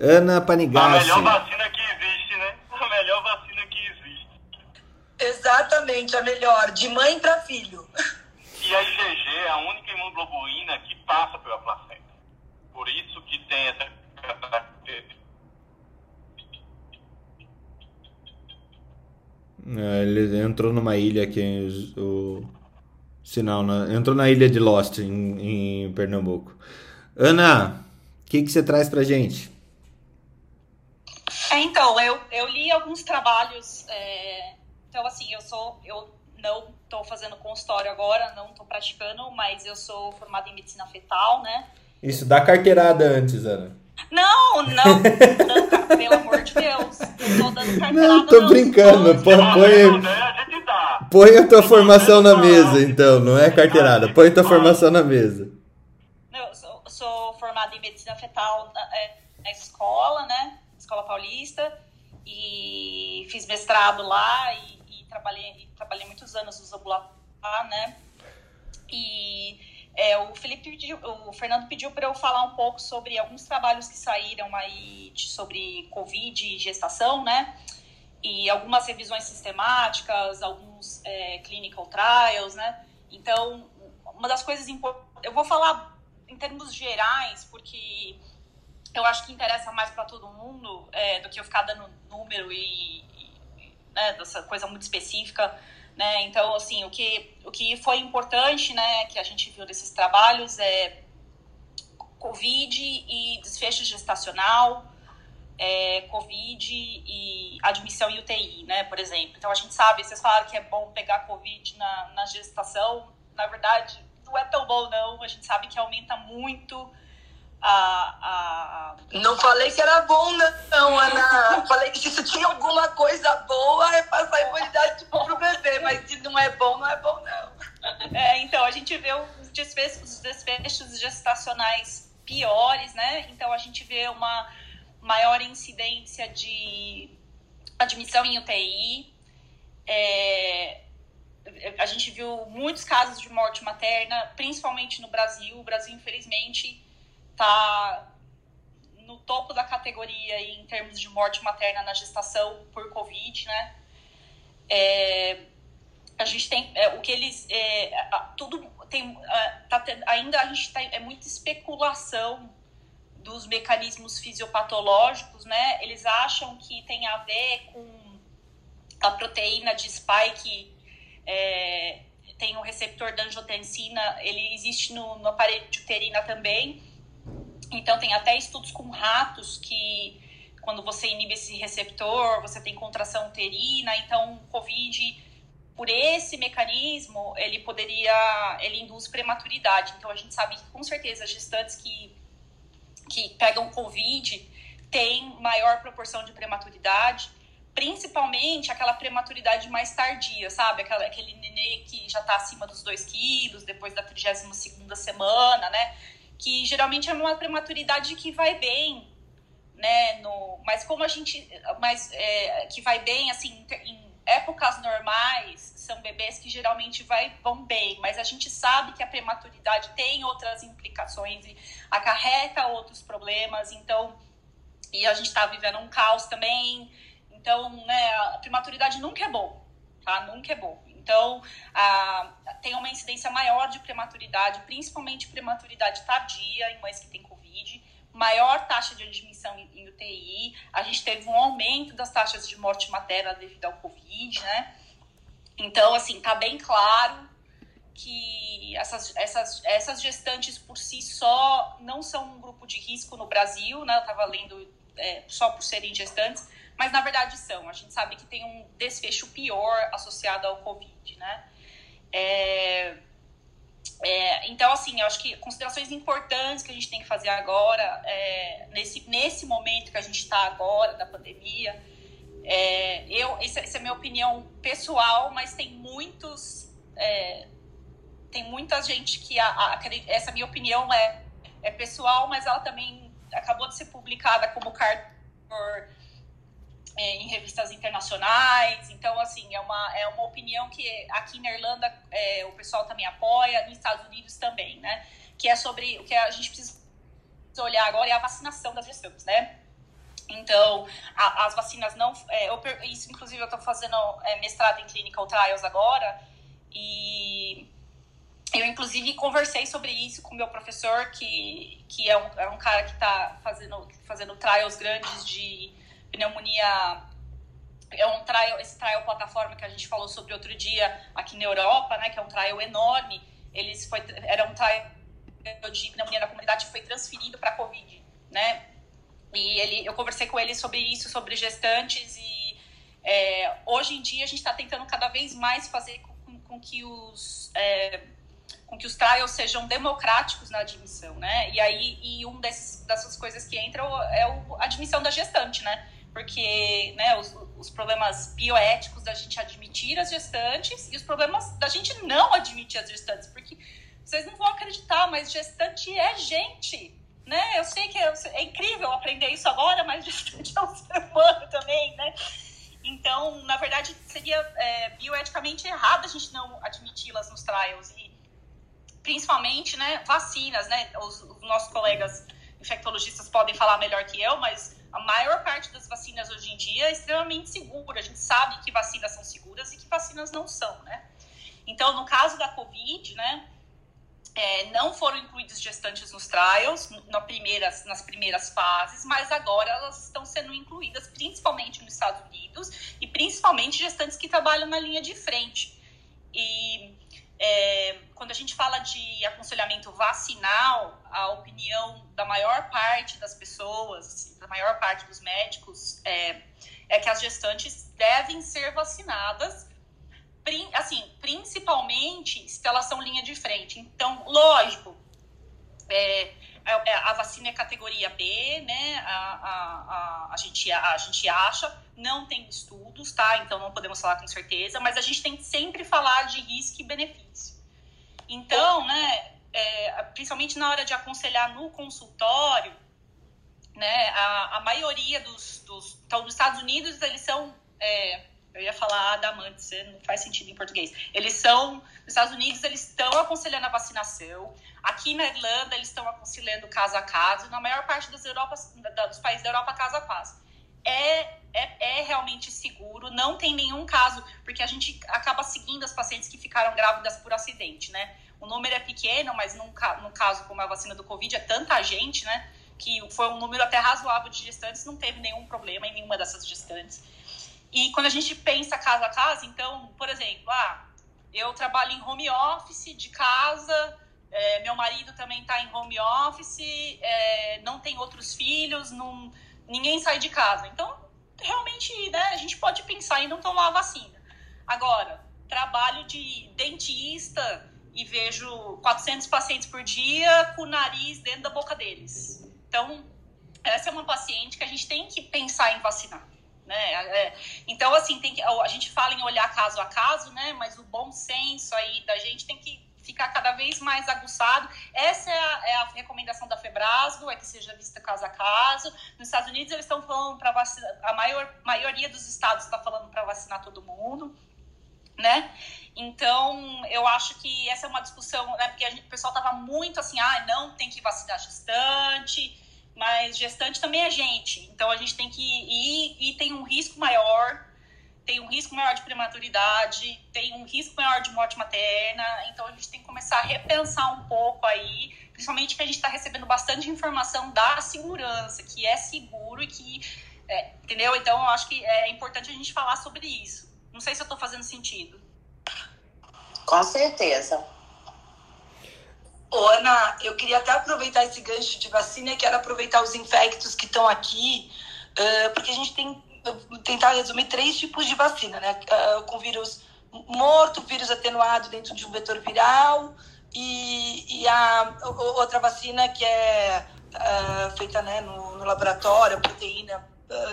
Ana Panigassi. A melhor vacina que existe, né? A melhor vacina que existe. Exatamente, a melhor, de mãe para filho. [laughs] E a IgG é a única imunoglobulina que passa pela placenta. Por isso que tem essa característica. É, ele entrou numa ilha aqui, o, Sinal, na, entrou na ilha de Lost, em, em Pernambuco. Ana, o que, que você traz pra gente? É, então, eu, eu li alguns trabalhos. É, então, assim, eu sou. Eu não estou fazendo consultório agora, não estou praticando, mas eu sou formada em medicina fetal, né? Isso, dá carteirada antes, Ana. Não, não, [laughs] não, pelo amor de Deus. Não tô dando carteirada. Não, tô não. brincando. Não, Põe, põe? A gente dá. põe a tua formação na mesa, então. Não é carteirada. Põe a tua formação na mesa. Eu sou, sou formada em medicina fetal na, é, na escola, né? Escola Paulista. E fiz mestrado lá e trabalhei, trabalhei muitos anos nos ambulatórios lá, né? E é, o Felipe pediu, o Fernando pediu para eu falar um pouco sobre alguns trabalhos que saíram aí de- sobre Covid e gestação, né? E algumas revisões sistemáticas, alguns é, clinical trials, né? Então, uma das coisas importantes. Eu vou falar em termos gerais, porque eu acho que interessa mais para todo mundo é, do que eu ficar dando número e, né, dessa coisa muito específica. Né? Então, assim, o que, o que foi importante, né, que a gente viu desses trabalhos é Covid e desfecho gestacional, é, Covid e admissão em UTI, né, por exemplo. Então, a gente sabe, vocês falaram que é bom pegar Covid na, na gestação, na verdade, não é tão bom, não. A gente sabe que aumenta muito a... a Não falei que era bom, não, Ana. Falei que se tinha alguma coisa boa é passar a imunidade tipo, pro bebê, mas se não é bom, não é bom, não. É, então, a gente vê os desfechos, os desfechos gestacionais piores, né? Então, a gente vê uma maior incidência de admissão em UTI. É, a gente viu muitos casos de morte materna, principalmente no Brasil. O Brasil, infelizmente, está no topo da categoria em termos de morte materna na gestação por Covid, né? É, a gente tem é, o que eles é, tudo tem tá ainda a gente tá, é muita especulação dos mecanismos fisiopatológicos, né? Eles acham que tem a ver com a proteína de spike é, tem o receptor da angiotensina, ele existe no, no aparelho de uterina também. Então tem até estudos com ratos que quando você inibe esse receptor, você tem contração uterina, então o COVID por esse mecanismo, ele poderia, ele induz prematuridade. Então a gente sabe que com certeza gestantes que que pegam COVID têm maior proporção de prematuridade, principalmente aquela prematuridade mais tardia, sabe? Aquela, aquele nenê que já está acima dos 2 quilos, depois da 32ª semana, né? Que geralmente é uma prematuridade que vai bem, né? No, mas como a gente... Mas é, que vai bem, assim, em épocas normais, são bebês que geralmente vai, vão bem, mas a gente sabe que a prematuridade tem outras implicações e acarreta outros problemas, então... E a gente está vivendo um caos também, então, né, a prematuridade nunca é bom, tá? Nunca é bom. Então, a, tem uma incidência maior de prematuridade, principalmente prematuridade tardia em mães que têm Covid, maior taxa de admissão em, em UTI, a gente teve um aumento das taxas de morte materna devido ao Covid, né? Então, assim, tá bem claro que essas, essas, essas gestantes por si só não são um grupo de risco no Brasil, né? Eu tava lendo é, só por serem gestantes, mas na verdade são. A gente sabe que tem um desfecho pior associado ao Covid, né? É, é, então, assim, eu acho que considerações importantes que a gente tem que fazer agora, é, nesse, nesse momento que a gente está agora, da pandemia, é, eu, essa, essa é a minha opinião pessoal, mas tem muitos. é, tem muita gente que. A, a, essa minha opinião é, é pessoal, mas ela também acabou de ser publicada como carta é, em revistas internacionais. Então, assim, é uma, é uma opinião que aqui na Irlanda é, o pessoal também apoia, nos Estados Unidos também, né? Que é sobre o que a gente precisa olhar agora é a vacinação das gestantes, né? Então, a, as vacinas não. É, eu, isso, inclusive, eu estou fazendo é, mestrado em clinical trials agora, e eu, inclusive, conversei sobre isso com meu professor, que, que é, um, é um cara que está fazendo, fazendo trials grandes de pneumonia. É um trial, esse trial plataforma que a gente falou sobre outro dia aqui na Europa, né? Que é um trial enorme. Eles foi, era um trial de pneumonia na comunidade foi transferido para a Covid, né? E ele, eu conversei com ele sobre isso, sobre gestantes, e é, hoje em dia a gente está tentando cada vez mais fazer com, com que os, é, com que os trials sejam democráticos na admissão, né? E aí, e um desses, dessas coisas que entra é a admissão da gestante, né? Porque né, os, os problemas bioéticos da gente admitir as gestantes e os problemas da gente não admitir as gestantes, porque vocês não vão acreditar, mas gestante é gente, né? Eu sei que é, é incrível aprender isso agora, mas [laughs] gestante é um ser humano também, né? Então, na verdade, seria é, bioeticamente errado a gente não admiti-las nos trials. E principalmente, né, vacinas, né? Os, os, nossos colegas infectologistas podem falar melhor que eu, mas a maior parte das vacinas hoje em dia é extremamente segura. A gente sabe que vacinas são seguras e que vacinas não são, né? Então, no caso da Covid, né, é, não foram incluídos gestantes nos trials na primeiras, nas primeiras fases, mas agora elas estão sendo incluídas principalmente nos Estados Unidos e principalmente gestantes que trabalham na linha de frente. E é, quando a gente fala de aconselhamento vacinal, a opinião da maior parte das pessoas, assim, da maior parte dos médicos, é, é que as gestantes devem ser vacinadas, assim, principalmente se elas são linha de frente. Então, lógico, é, é, a vacina é categoria B, né? A, a, a, a, gente, a, a gente acha, não tem estudos, tá? Então não podemos falar com certeza, mas a gente tem que sempre falar de risco e benefício. Então, né, é, principalmente na hora de aconselhar no consultório, né, a, a maioria dos, dos. Então, nos Estados Unidos, eles são. É, eu ia falar adamantes, não faz sentido em português. Eles são, nos Estados Unidos, eles estão aconselhando a vacinação. Aqui na Irlanda, eles estão aconselhando caso a caso. Na maior parte das Europas, dos países da Europa, caso a caso. É, é, é realmente seguro, não tem nenhum caso, porque a gente acaba seguindo as pacientes que ficaram grávidas por acidente, né? O número é pequeno, mas num, no caso como a vacina do Covid, é tanta gente, né? Que foi um número até razoável de gestantes, não teve nenhum problema em nenhuma dessas gestantes. E quando a gente pensa casa a casa, então, por exemplo, ah, eu trabalho em home office de casa, é, meu marido também está em home office, é, não tem outros filhos, não, ninguém sai de casa. Então, realmente, né, a gente pode pensar em não tomar a vacina. Agora, trabalho de dentista e vejo 400 pacientes por dia com o nariz dentro da boca deles. Então, essa é uma paciente que a gente tem que pensar em vacinar. Né? É, então, assim, tem que, a gente fala em olhar caso a caso, né? Mas o bom senso aí da gente tem que ficar cada vez mais aguçado. Essa é a, é a recomendação da Febrasgo, é que seja vista caso a caso. Nos Estados Unidos eles estão falando para vacinar, a maior, maioria dos estados está falando para vacinar todo mundo, né? Então, eu acho que essa é uma discussão, né? Porque gente, o pessoal tava muito assim, ah, não tem que vacinar gestante, mas gestante também é gente. Então a gente tem que ir e tem um risco maior, tem um risco maior de prematuridade, tem um risco maior de morte materna. Então a gente tem que começar a repensar um pouco aí, principalmente que a gente está recebendo bastante informação da segurança, que é seguro e que. É, entendeu? Então eu acho que é importante a gente falar sobre isso. Não sei se eu estou fazendo sentido. Com certeza. Ô, Ana, eu queria até aproveitar esse gancho de vacina e quero aproveitar os infectos que estão aqui, uh, porque a gente tem tentar resumir três tipos de vacina, né? Uh, com vírus morto, vírus atenuado dentro de um vetor viral e, e a outra vacina que é uh, feita né, no, no laboratório, proteína,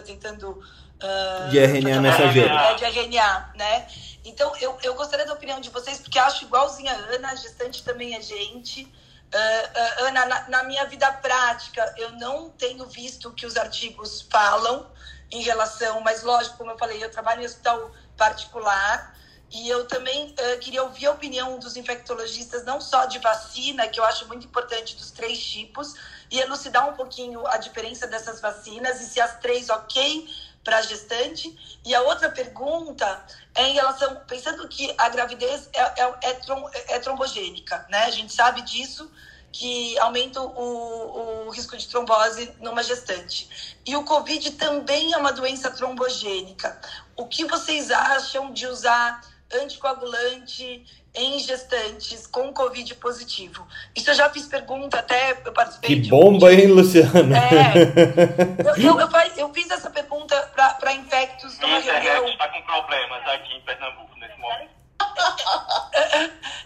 tentando Uh, de RNA mensageiro. É, de RNA, né? Então, eu, eu gostaria da opinião de vocês, porque acho igualzinha a Ana, gestante também é gente. Uh, uh, Ana, na, na, minha vida prática, eu não tenho visto o que os artigos falam em relação, mas lógico, como eu falei, eu trabalho em hospital particular e eu também uh, queria ouvir a opinião dos infectologistas, não só de vacina, que eu acho muito importante dos três tipos, e elucidar um pouquinho a diferença dessas vacinas e se as três ok para a gestante. E a outra pergunta é em relação, pensando que a gravidez é, é, é, trom, é trombogênica, né? A gente sabe disso, que aumenta o, o risco de trombose numa gestante. E o Covid também é uma doença trombogênica. O que vocês acham de usar anticoagulante em gestantes com Covid positivo. Isso eu já fiz pergunta, até eu participei. Que bomba, um... hein, Luciana? É, [laughs] eu, eu, eu, eu, fiz essa pergunta para infectos numa reunião. está com problemas aqui em Pernambuco nesse momento.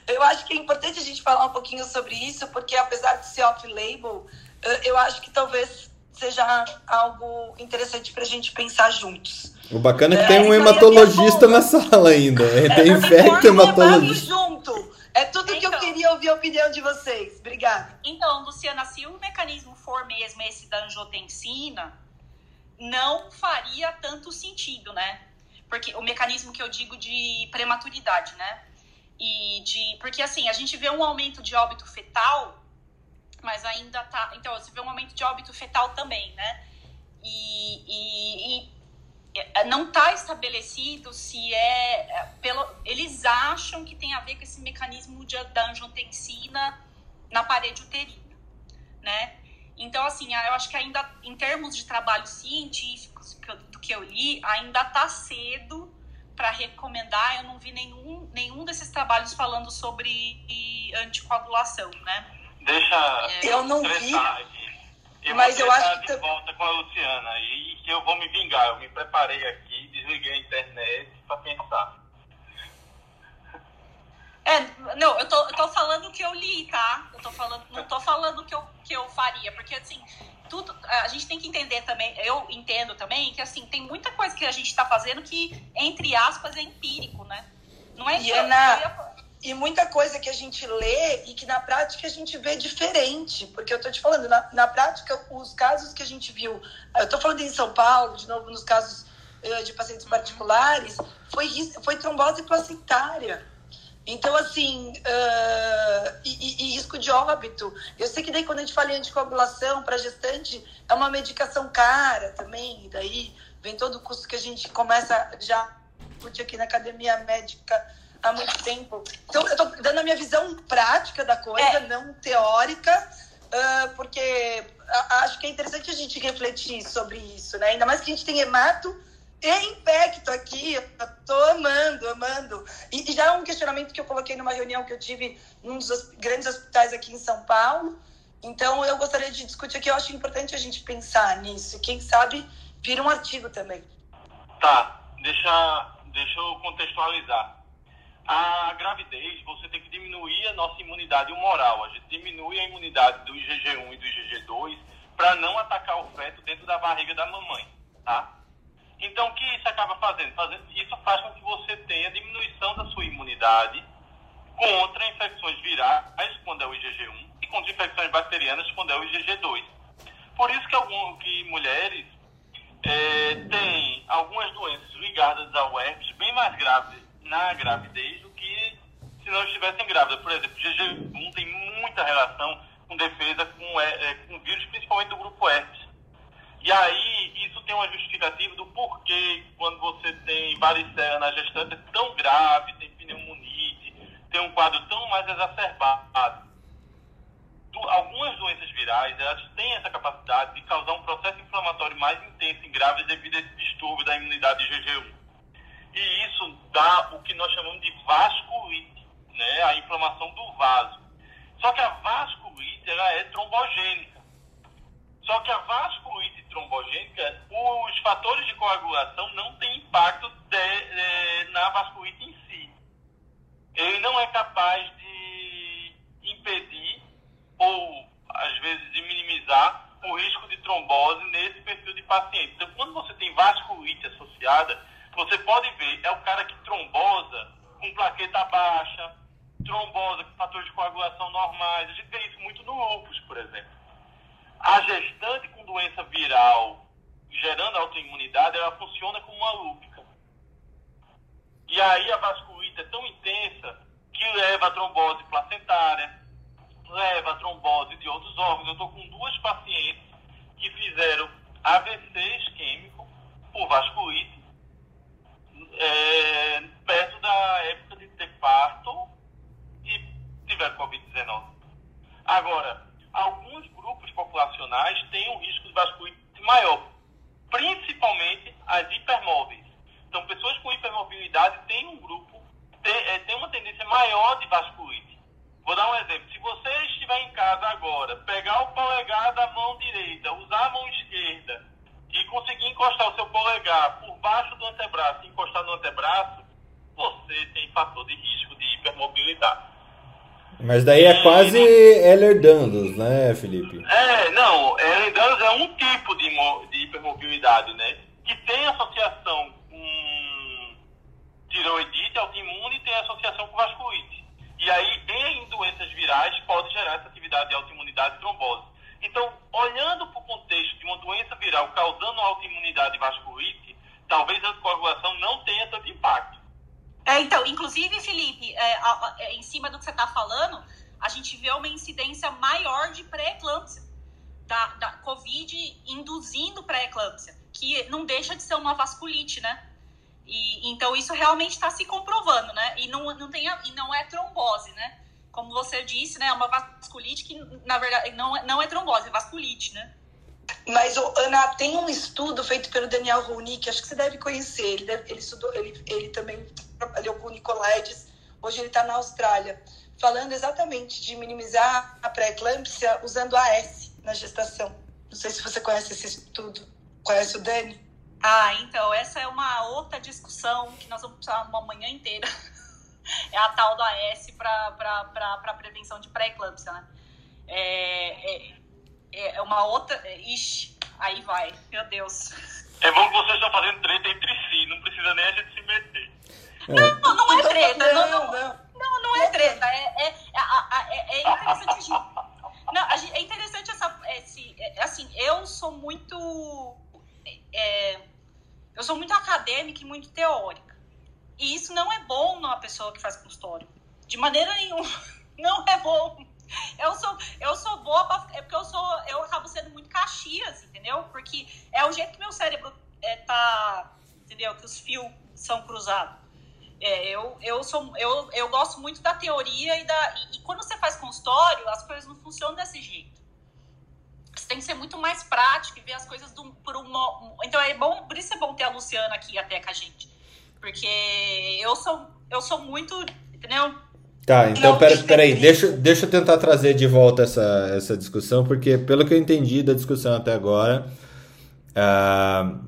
eu, [laughs] eu acho que é importante a gente falar um pouquinho sobre isso, porque apesar de ser off-label, eu acho que talvez seja algo interessante para a gente pensar juntos. O bacana é que tem um hematologista na sala ainda. Tem infecto hematologista. junto. É tudo então, que eu então. queria ouvir a opinião de vocês. Obrigada. Então, Luciana, se o mecanismo for mesmo esse da angiotensina, não faria tanto sentido, né? Porque o mecanismo que eu digo de prematuridade, né? E de. Porque assim, a gente vê um aumento de óbito fetal, mas ainda tá. Então, você vê um aumento de óbito fetal também, né? E, e, e é, não está estabelecido se é, é, pelo eles acham que tem a ver com esse mecanismo de, da angiotensina na parede uterina, né? Então, assim, eu acho que ainda, em termos de trabalhos científicos do que eu li, ainda está cedo para recomendar. Eu não vi nenhum, nenhum desses trabalhos falando sobre anticoagulação, né? Deixa eu não vi. Eu mas eu acho que de volta com a Luciana e que eu vou me vingar. Eu me preparei aqui, desliguei a internet para pensar. É, não, eu tô, eu tô falando o que eu li, tá? Eu tô falando, não tô falando o que eu, que eu faria, porque assim, tudo, a gente tem que entender também, eu entendo também que assim, tem muita coisa que a gente tá fazendo que, entre aspas, é empírico, né? Não é e, Ana, e muita coisa que a gente lê e que na prática a gente vê diferente, porque eu tô te falando, na, na prática, os casos que a gente viu, eu tô falando em São Paulo, de novo, nos casos uh, de pacientes particulares, foi, foi trombose placentária então, assim, uh, e, e, risco de óbito. Eu sei que daí quando a gente fala em anticoagulação para gestante, é uma medicação cara também, e daí vem todo o custo que a gente começa já aqui na academia médica há muito tempo. Então, eu estou dando a minha visão prática da coisa, é. não teórica, uh, porque acho que é interessante a gente refletir sobre isso, né? Ainda mais que a gente tem hemato e impacto aqui, eu tô amando, amando. E, e, já é um questionamento que eu coloquei numa reunião que eu tive num dos grandes hospitais aqui em São Paulo. Então, eu gostaria de discutir aqui, eu acho importante a gente pensar nisso. Quem sabe vira um artigo também. Tá, deixa, deixa eu contextualizar. A gravidez, você tem que diminuir a nossa imunidade humoral. A gente diminui a imunidade do IgG1 e do IgG2 para não atacar o feto dentro da barriga da mamãe, tá? Então, o que isso acaba fazendo? fazendo? Isso faz com que você tenha diminuição da sua imunidade contra infecções virais, quando é o IgG1, e contra infecções bacterianas, quando é o IgG2. Por isso que, algum, que mulheres é, têm algumas doenças ligadas ao herpes bem mais graves na gravidez do que se não estivessem grávidas. Por exemplo, o IgG1 tem muita relação com defesa com, é, é, com vírus, principalmente do grupo herpes. E aí, isso tem uma justificativa do porquê, quando você tem varicela na gestante, é tão grave, tem pneumonite, tem um quadro tão mais exacerbado. Algumas doenças virais, elas têm essa capacidade de causar um processo inflamatório mais intenso em graves devido a esse distúrbio da imunidade GG1. E isso dá o que nós chamamos de vasculite, né? a inflamação do vaso. Só que a vasculite ela é trombogênica. Só que a vasculite trombogênica, os fatores de coagulação não têm impacto de, de, na vasculite em si. Ele não é capaz de impedir ou, às vezes, de minimizar o risco de trombose nesse perfil de paciente. Então, quando você tem vasculite associada, você pode ver, é o cara que trombosa com plaqueta baixa, trombosa com fatores de coagulação normais. A gente vê isso muito no lúpus, por exemplo. A gestante com doença viral gerando autoimunidade, ela funciona como uma lúpica. E aí a vasculite é tão intensa que leva a trombose placentária, leva a trombose de outros órgãos. Eu estou com duas pacientes que fizeram AVC isquêmico por vasculite é, perto da época de ter parto e tiveram Covid-19. Agora, alguns grupos populacionais têm um risco de vasculite maior, principalmente as hipermóveis. Então, pessoas com hipermobilidade têm um grupo, tem, é, tem uma tendência maior de vasculite. Vou dar um exemplo. Se você estiver em casa agora, pegar o polegar da mão direita, usar a mão esquerda e conseguir encostar o seu polegar por baixo do antebraço e encostar no antebraço, você tem fator de risco de hipermobilidade. Mas daí é quase Ehlers-Danlos, né, Felipe? É, não, Ehlers-Danlos é um tipo de, de hipermobilidade, né? Que tem associação com tiroidite autoimune e tem associação com vasculite. E aí, em doenças virais, pode gerar essa atividade de autoimunidade e trombose. Então, olhando para o contexto de uma doença viral causando autoimunidade e vasculite, talvez a anticoagulação não tenha tanto impacto. É, então, inclusive, Felipe, é, a, a, é, em cima do que você está falando, a gente vê uma incidência maior de pré-eclâmpsia, da, da Covid induzindo pré-eclâmpsia, que não deixa de ser uma vasculite, né? E, então, isso realmente está se comprovando, né? E não, não, tem, e não é trombose, né? Como você disse, né? É uma vasculite que, na verdade, não, é, não é trombose, é vasculite, né? Mas, Ana, tem um estudo feito pelo Daniel Rouni, que acho que você deve conhecer. Ele, deve, ele, estudou, ele, ele também trabalhou com o Nicolaides, hoje ele está na Austrália, falando exatamente de minimizar a pré-eclâmpsia usando AS na gestação. Não sei se você conhece esse estudo. Conhece o Dani? Ah, então, essa é uma outra discussão que nós vamos precisar uma manhã inteira. É a tal do AS para prevenção de pré-eclâmpsia, né? É, é, é uma outra. Ixi, aí vai, meu Deus. É bom que vocês estão fazendo treta entre si, não precisa nem a gente se meter. É. Não, não é treta. Não, não, não, não é treta. É, é, é, é interessante a gente. Não, é interessante essa. Esse, assim, eu sou muito. É, eu sou muito acadêmica e muito teórica. E isso não é bom numa pessoa que faz consultório. De maneira nenhuma. [laughs] Não é bom. Eu sou, eu sou boa pra, é porque eu sou, eu acabo sendo muito caxias, entendeu? Porque é o jeito que meu cérebro é, tá, entendeu? Que os fios são cruzados. É, eu, eu, sou, eu, eu gosto muito da teoria e, da, e, e, quando você faz consultório, as coisas não funcionam desse jeito. Você tem que ser muito mais prático e ver as coisas do, por um. Então é bom, por isso é bom ter a Luciana aqui até com a gente. Porque eu sou, eu sou muito. Entendeu? Tá, então peraí, peraí deixa, deixa eu tentar trazer de volta essa, essa discussão, porque pelo que eu entendi da discussão até agora, uh,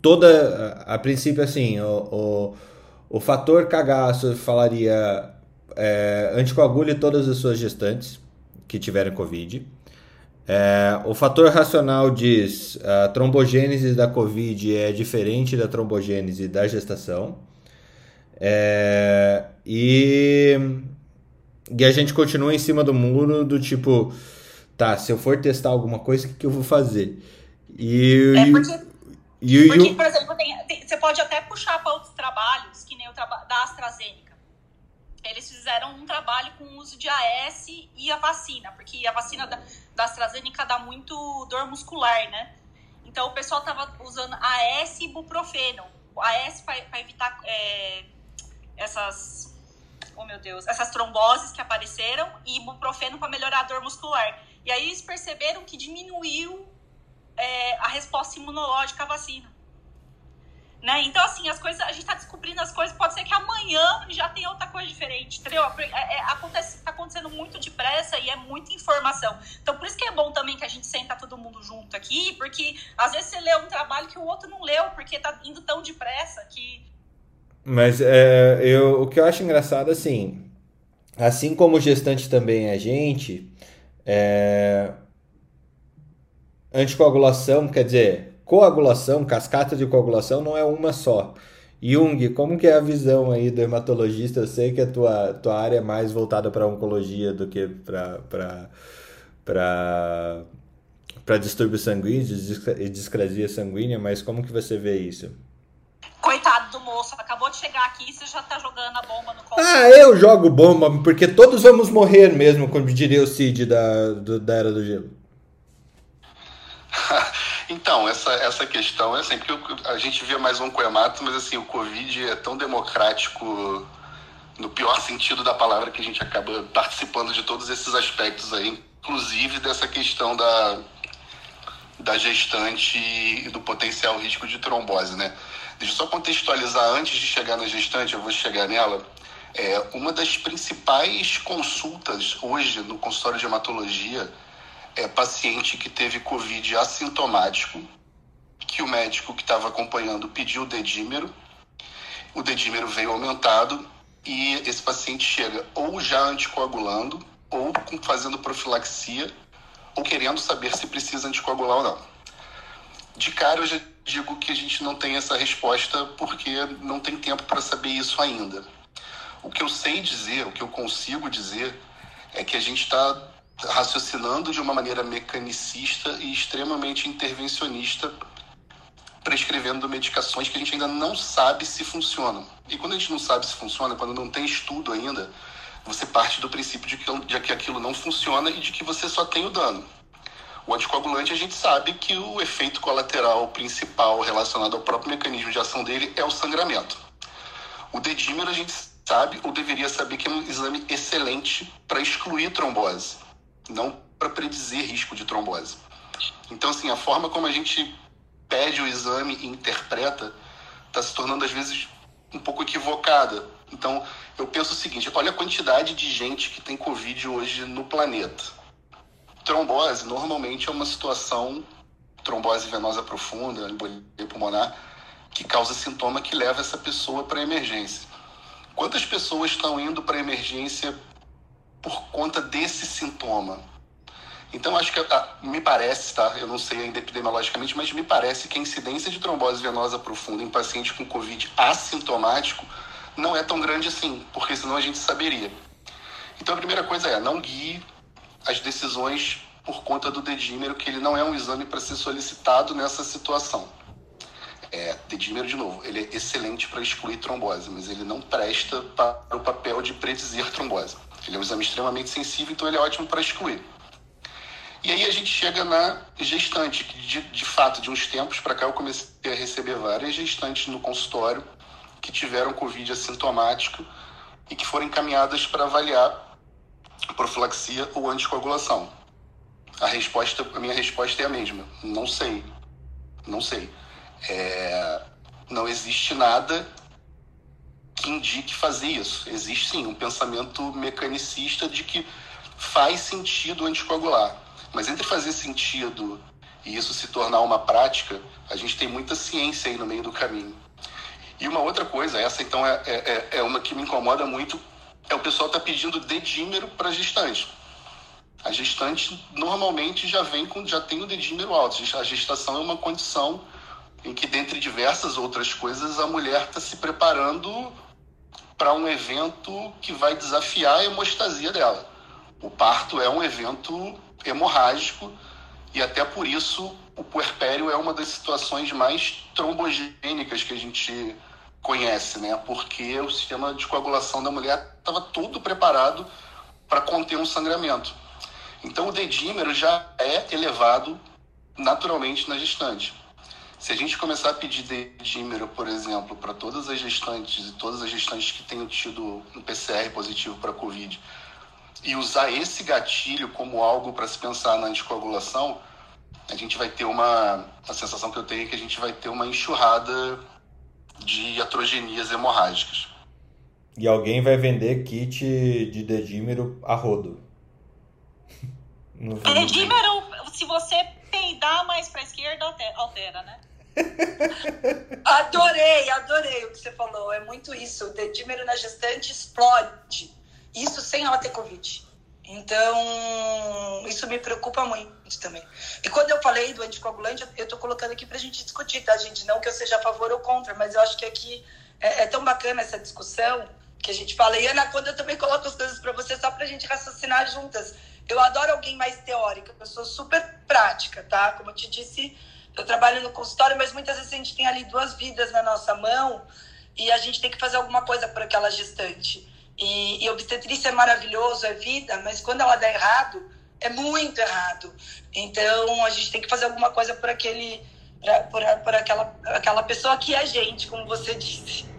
toda, a, a princípio assim, o, o o fator cagaço falaria é, anticoagule todas as suas gestantes que tiverem Covid. É, o fator racional diz a trombogênese da Covid é diferente da trombogênese da gestação. É, e, e a gente continua em cima do muro do tipo, tá, se eu for testar alguma coisa, o que, que eu vou fazer? E, é porque, e, porque, por exemplo, tem, tem, você pode até puxar para outros trabalhos nem o da AstraZeneca. Eles fizeram um trabalho com o uso de AS e a vacina, porque a vacina da, da AstraZeneca dá muito dor muscular, né? Então o pessoal tava usando AS e buprofeno. AS para evitar é, essas oh meu Deus, essas tromboses que apareceram e ibuprofeno para melhorar a dor muscular. E aí eles perceberam que diminuiu é, a resposta imunológica à vacina. Né? Então, assim, as coisas, a gente está descobrindo as coisas, pode ser que amanhã já tenha outra coisa diferente, entendeu? É, é, acontece, tá acontecendo muito depressa e é muita informação. Então, por isso que é bom também que a gente senta todo mundo junto aqui, porque às vezes você lê um trabalho que o outro não leu, porque tá indo tão depressa que. Mas é, eu, o que eu acho engraçado, assim, assim como o gestante também é gente, é... anticoagulação, quer dizer, coagulação, cascata de coagulação não é uma só. Jung, como que é a visão aí do hematologista? Eu sei que a tua, tua área é mais voltada para oncologia do que para para distúrbios sanguíneos e discrasia sanguínea, mas como que você vê isso? Coitado do moço, acabou de chegar aqui e você já tá jogando a bomba no colo. Ah, eu jogo bomba, porque todos vamos morrer mesmo, como diria o Cid da, do, da Era do Gelo. [laughs] Então, essa, essa questão é assim, porque a gente via mais um coemato, mas assim, o Covid é tão democrático no pior sentido da palavra que a gente acaba participando de todos esses aspectos aí, inclusive dessa questão da, da gestante e do potencial risco de trombose, né? Deixa eu só contextualizar antes de chegar na gestante, eu vou chegar nela. É, uma das principais consultas hoje no consultório de hematologia é, paciente que teve Covid assintomático, que o médico que estava acompanhando pediu o dedímero, o dedímero veio aumentado e esse paciente chega ou já anticoagulando, ou fazendo profilaxia, ou querendo saber se precisa anticoagular ou não. De cara, eu já digo que a gente não tem essa resposta porque não tem tempo para saber isso ainda. O que eu sei dizer, o que eu consigo dizer, é que a gente está raciocinando de uma maneira mecanicista e extremamente intervencionista, prescrevendo medicações que a gente ainda não sabe se funcionam. E quando a gente não sabe se funciona, quando não tem estudo ainda, você parte do princípio de que, de que aquilo não funciona e de que você só tem o dano. O anticoagulante, a gente sabe que o efeito colateral principal relacionado ao próprio mecanismo de ação dele é o sangramento. O dedímero, a gente sabe, ou deveria saber, que é um exame excelente para excluir trombose, não para predizer risco de trombose. Então, assim, a forma como a gente pede o exame e interpreta está se tornando, às vezes, um pouco equivocada. Então, eu penso o seguinte: olha a quantidade de gente que tem Covid hoje no planeta. Trombose normalmente é uma situação, trombose venosa profunda, embolia pulmonar, que causa sintoma que leva essa pessoa para emergência. Quantas pessoas estão indo para emergência por conta desse sintoma? Então, acho que ah, me parece, tá? Eu não sei ainda epidemiologicamente, mas me parece que a incidência de trombose venosa profunda em pacientes com Covid assintomático não é tão grande assim, porque senão a gente saberia. Então a primeira coisa é, não guie as decisões por conta do dedímero, que ele não é um exame para ser solicitado nessa situação. É, dedímero, de novo, ele é excelente para excluir trombose, mas ele não presta para o papel de predizer trombose. Ele é um exame extremamente sensível, então ele é ótimo para excluir. E aí a gente chega na gestante, que de, de fato, de uns tempos para cá eu comecei a receber várias gestantes no consultório que tiveram Covid assintomático e que foram encaminhadas para avaliar profilaxia ou anticoagulação. A resposta, a minha resposta é a mesma. Não sei. Não sei. É, não existe nada que indique fazer isso. Existe sim um pensamento mecanicista de que faz sentido anticoagular. Mas entre fazer sentido e isso se tornar uma prática, a gente tem muita ciência aí no meio do caminho. E uma outra coisa, essa então é, é, é, é uma que me incomoda muito, é o pessoal tá pedindo dedímero para gestante. A gestante normalmente já vem com, já tem o dedímero alto. A gestação é uma condição em que, dentre diversas outras coisas, a mulher está se preparando para um evento que vai desafiar a hemostasia dela. O parto é um evento hemorrágico e até por isso o puerpério é uma das situações mais trombogênicas que a gente conhece, né? Porque o sistema de coagulação da mulher estava todo preparado para conter um sangramento. Então o dedímero já é elevado naturalmente na gestante. Se a gente começar a pedir dedímero, por exemplo, para todas as gestantes e todas as gestantes que tenham tido um PCR positivo para COVID, e usar esse gatilho como algo para se pensar na anticoagulação, a gente vai ter uma. A sensação que eu tenho é que a gente vai ter uma enxurrada de atrogenias hemorrágicas. E alguém vai vender kit de dedímero a rodo. [laughs] Dedímero, se você peidar mais para a esquerda, altera, né? Adorei, adorei o que você falou. É muito isso. O dedímero na gestante explode. Isso sem ela ter Covid. Então, isso me preocupa muito também. E quando eu falei do anticoagulante, eu estou colocando aqui para a gente discutir, tá, gente? Não que eu seja a favor ou contra, mas eu acho que aqui é, é tão bacana essa discussão que a gente fala. E Ana, quando eu também coloco as coisas para você, só para a gente raciocinar juntas. Eu adoro alguém mais teórica, eu sou super prática, tá? Como eu te disse, eu trabalho no consultório, mas muitas vezes a gente tem ali duas vidas na nossa mão e a gente tem que fazer alguma coisa por aquela gestante. E, e obstetrícia é maravilhoso, é vida, mas quando ela dá errado, é muito errado. Então a gente tem que fazer alguma coisa por aquele, por, por aquela, aquela pessoa que é a gente, como você disse.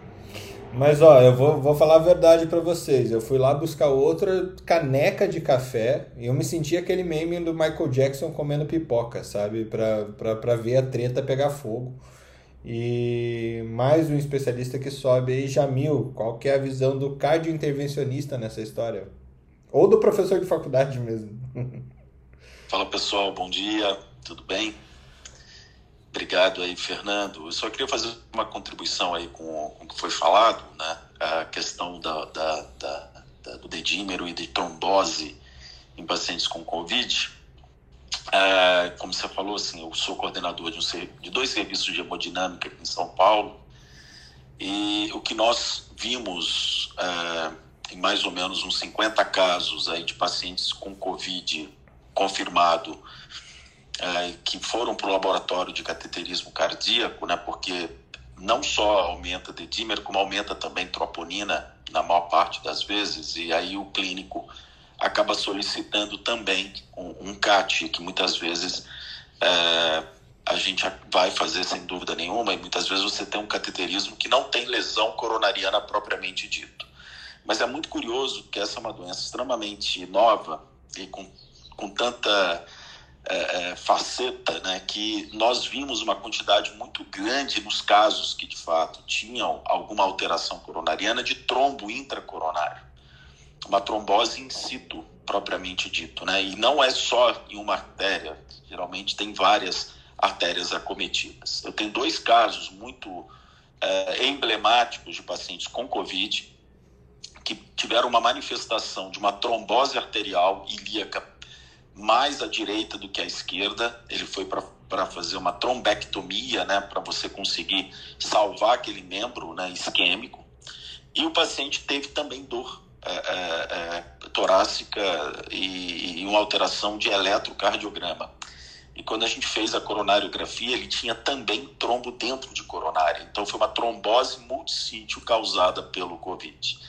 Mas ó, eu vou, vou falar a verdade para vocês. Eu fui lá buscar outra caneca de café e eu me senti aquele meme do Michael Jackson comendo pipoca, sabe? Pra, pra, pra ver a treta pegar fogo. E mais um especialista que sobe aí, Jamil, qual que é a visão do cardiointervencionista nessa história? Ou do professor de faculdade mesmo. [laughs] Fala pessoal, bom dia, tudo bem? Obrigado aí, Fernando. Eu só queria fazer uma contribuição aí com, com o que foi falado, né? a questão da, da, da, da do dedímero e de trombose em pacientes com Covid, é, como você falou, assim, eu sou coordenador de, um, de dois serviços de hemodinâmica aqui em São Paulo e o que nós vimos é, em mais ou menos uns 50 casos aí de pacientes com Covid confirmado é, que foram para o laboratório de cateterismo cardíaco, né, porque não só aumenta dedímero, como aumenta também troponina na maior parte das vezes, e aí o clínico acaba solicitando também um, um CAT, que muitas vezes é, a gente vai fazer sem dúvida nenhuma, e muitas vezes você tem um cateterismo que não tem lesão coronariana propriamente dito. Mas é muito curioso que essa é uma doença extremamente nova e com, com tanta é, é, faceta, né, que nós vimos uma quantidade muito grande nos casos que de fato tinham alguma alteração coronariana de trombo intracoronário, uma trombose in situ propriamente dito, né, e não é só em uma artéria, geralmente tem várias artérias acometidas. Eu tenho dois casos muito é, emblemáticos de pacientes com COVID que tiveram uma manifestação de uma trombose arterial ilíaca mais à direita do que à esquerda. Ele foi para fazer uma trombectomia, né, para você conseguir salvar aquele membro né, isquêmico. E o paciente teve também dor é, é, é, torácica e, e, uma alteração de eletrocardiograma. E quando a gente fez a coronariografia, ele tinha também trombo dentro de coronária. Então foi uma trombose multissítio causada pelo Covid.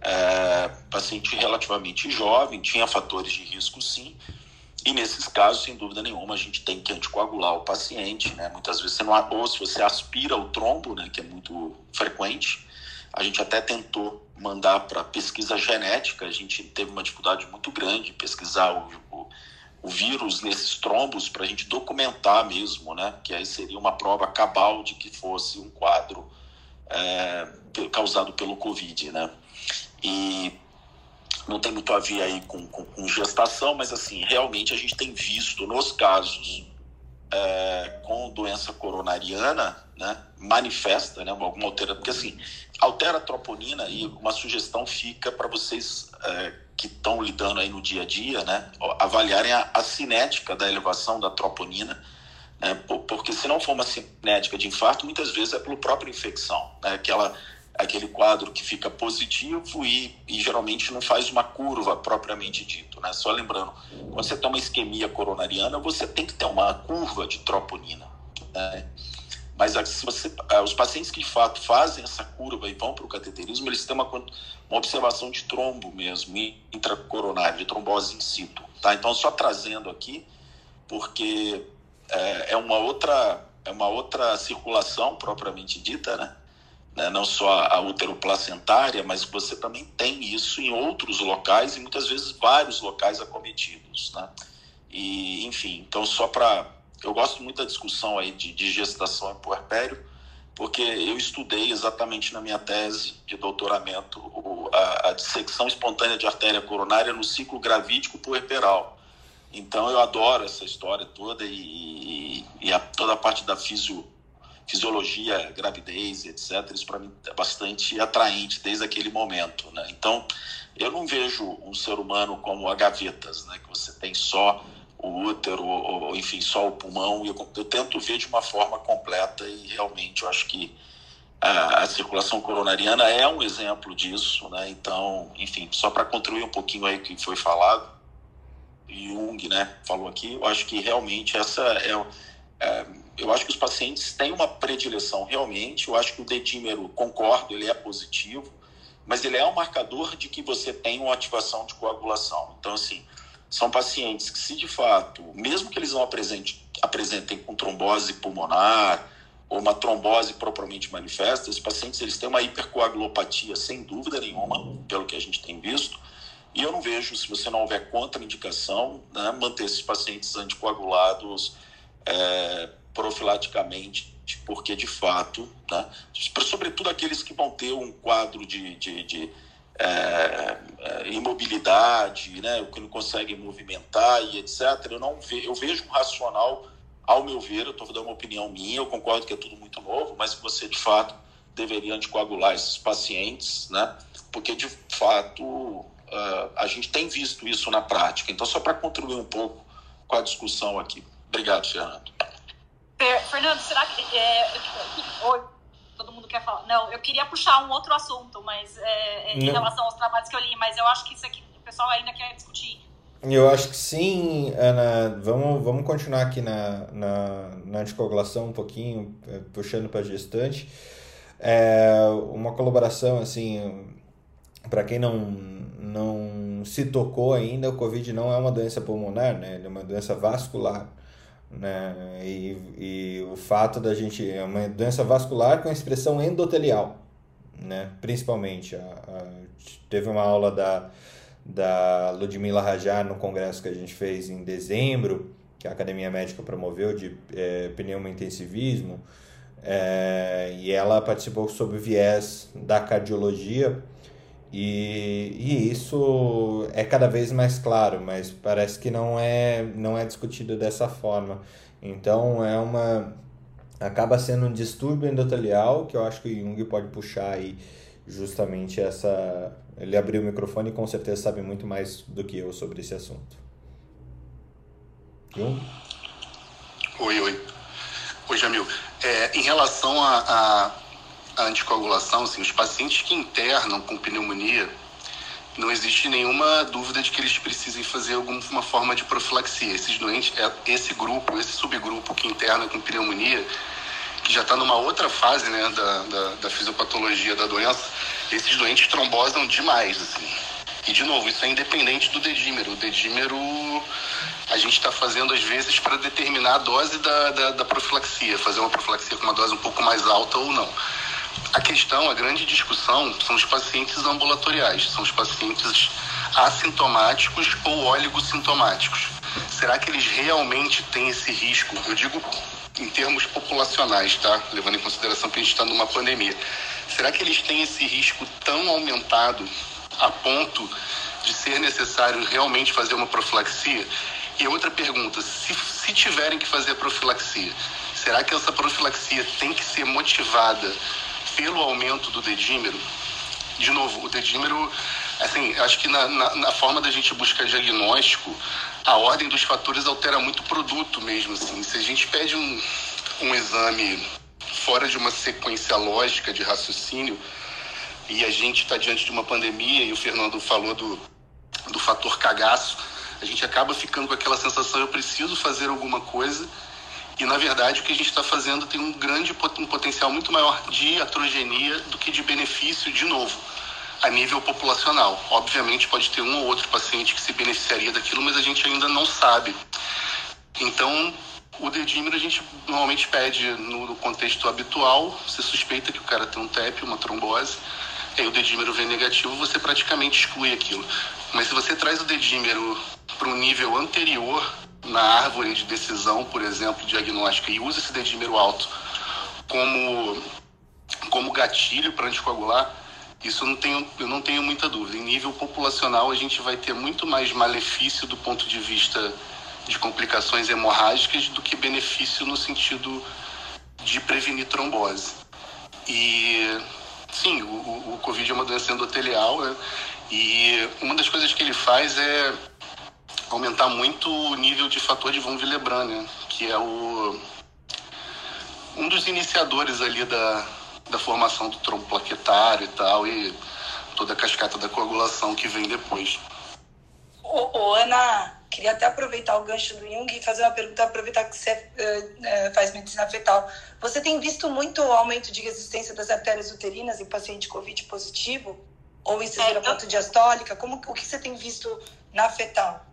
É, paciente relativamente jovem, tinha fatores de risco sim, e nesses casos, sem dúvida nenhuma, a gente tem que anticoagular o paciente, né? Muitas vezes você não ou se você aspira o trombo, né, que é muito frequente, a gente até tentou mandar para pesquisa genética, a gente teve uma dificuldade muito grande pesquisar o, o, o vírus nesses trombos para a gente documentar mesmo, né? Que aí seria uma prova cabal de que fosse um quadro é, causado pelo Covid, né? E não tem muito a ver aí com, com, com gestação, mas assim, realmente a gente tem visto nos casos é, com doença coronariana, né, manifesta, né, alguma alteração, porque assim, altera a troponina e uma sugestão fica para vocês é, que estão lidando aí no dia a dia, né, avaliarem a, a cinética da elevação da troponina, né, porque se não for uma cinética de infarto, muitas vezes é pela própria infecção, né, que ela aquele quadro que fica positivo e, e, geralmente não faz uma curva propriamente dito, né? Só lembrando, quando você tem uma isquemia coronariana, você tem que ter uma curva de troponina, né? Mas se você, os pacientes que de fato fazem essa curva e vão para o cateterismo, eles têm uma, uma observação de trombo mesmo, intracoronário, de trombose in situ, tá? Então, só trazendo aqui, porque é, é uma outra é uma outra circulação propriamente dita, né? Né? não só a útero-placentária, mas você também tem isso em outros locais e muitas vezes vários locais acometidos. Né? E, enfim, então só para. Eu gosto muito da discussão aí de, de gestação e puerpério, porque eu estudei exatamente na minha tese de doutoramento a, a dissecção espontânea de artéria coronária no ciclo gravídico puerperal. Então eu adoro essa história toda e, e, a, toda a parte da fisio, fisiologia, gravidez, etc. Isso para mim é bastante atraente desde aquele momento, né? Então, eu não vejo um ser humano como a gavetas, né? Que você tem só o útero, ou, enfim, só o pulmão. Eu, eu tento ver de uma forma completa e realmente eu acho que a, a circulação coronariana é um exemplo disso, né? Então, enfim, só para contribuir um pouquinho aí que foi falado, Jung, né, falou aqui, eu acho que realmente essa é, é eu acho que os pacientes têm uma predileção realmente. Eu acho que o dedímero, concordo, ele é positivo, mas ele é um marcador de que você tem uma ativação de coagulação. Então, assim, são pacientes que, se de fato, mesmo que eles não apresentem, apresentem com trombose pulmonar ou uma trombose propriamente manifesta, esses pacientes eles têm uma hipercoagulopatia, sem dúvida nenhuma, pelo que a gente tem visto. E eu não vejo, se você não houver contraindicação, né, manter esses pacientes anticoagulados é, profilaticamente, porque de fato, né, sobretudo aqueles que vão ter um quadro de, de, de é, é, imobilidade, né, que não conseguem movimentar e etc. Eu não ve, eu vejo um racional, ao meu ver, eu estou dando uma opinião minha, eu concordo que é tudo muito novo, mas que você de fato deveria anticoagular esses pacientes, né? Porque de fato uh, a gente tem visto isso na prática. Então, só para contribuir um pouco com a discussão aqui. Obrigado, Fernando. Fernando, será que. É, oi, todo mundo quer falar. Não, eu queria puxar um outro assunto, mas é, é em relação aos trabalhos que eu li, mas eu acho que isso aqui o pessoal ainda quer discutir. Eu acho que sim, Ana. Vamos, vamos continuar aqui na, na, na anticoagulação um pouquinho, é, puxando para gestante. É uma colaboração, assim, para quem não, não se tocou ainda, o Covid não é uma doença pulmonar, né? Ele é uma doença vascular. Né? E, e o fato da gente. É uma doença vascular com expressão endotelial, né? principalmente. A, a, teve uma aula da, da Ludmila Rajar no congresso que a gente fez em dezembro, que a Academia Médica promoveu, de é, pneumointensivismo, é, e ela participou sob o viés da cardiologia e, e isso é cada vez mais claro, mas parece que não é, não é discutido dessa forma. Então é uma acaba sendo um distúrbio endotelial que eu acho que o Jung pode puxar aí justamente essa ele abriu o microfone e com certeza sabe muito mais do que eu sobre esse assunto. Jung? Oi, oi. Oi, Jamil. É, em relação a, a a anticoagulação, assim, os pacientes que internam com pneumonia, não existe nenhuma dúvida de que eles precisem fazer alguma forma de profilaxia. Esses doentes, é, esse grupo, esse subgrupo que interna com pneumonia, que já está numa outra fase né, da, da, da, fisiopatologia da doença, esses doentes trombosam demais. Assim. E, de novo, isso é independente do dedímero. O dedímero a gente está fazendo, às vezes, para determinar a dose da, da, da profilaxia, fazer uma profilaxia com uma dose um pouco mais alta ou não. A questão, a grande discussão, são os pacientes ambulatoriais, são os pacientes assintomáticos ou oligosintomáticos. Será que eles realmente têm esse risco? Eu digo em termos populacionais, tá? Levando em consideração que a gente está numa pandemia. Será que eles têm esse risco tão aumentado a ponto de ser necessário realmente fazer uma profilaxia? E outra pergunta: se, se tiverem que fazer a profilaxia, será que essa profilaxia tem que ser motivada pelo aumento do dedímero, de novo, o dedímero, assim, acho que na, na, na, forma da gente buscar diagnóstico, a ordem dos fatores altera muito o produto mesmo, assim. Se a gente pede um, um exame fora de uma sequência lógica de raciocínio, e a gente está diante de uma pandemia, e o Fernando falou do, do fator cagaço, a gente acaba ficando com aquela sensação, eu preciso fazer alguma coisa, e, na verdade, o que a gente está fazendo tem um grande um potencial muito maior de atrogenia do que de benefício, de novo, a nível populacional. Obviamente, pode ter um ou outro paciente que se beneficiaria daquilo, mas a gente ainda não sabe. Então, o dedímero a gente normalmente pede no contexto habitual, você suspeita que o cara tem um TEP, uma trombose, aí o dedímero vem negativo, você praticamente exclui aquilo. Mas se você traz o dedímero para um nível anterior na árvore de decisão, por exemplo, diagnóstica, e usa esse dedímero alto como, como gatilho para anticoagular, isso eu não, tenho, eu não tenho muita dúvida. Em nível populacional, a gente vai ter muito mais malefício do ponto de vista de complicações hemorrágicas do que benefício no sentido de prevenir trombose. E, sim, o, o Covid é uma doença endotelial, né? e uma das coisas que ele faz é aumentar muito o nível de fator de von Willebrand, né? que é o um dos iniciadores ali da, da formação do trombo plaquetário e tal, e toda a cascata da coagulação que vem depois. Ô, ô, Ana, queria até aproveitar o gancho do Jung e fazer uma pergunta, aproveitar que você uh, faz medicina fetal. Você tem visto muito aumento de resistência das artérias uterinas em paciente COVID positivo? Ou incisura é, ponto diastólica? Como, o que você tem visto na fetal?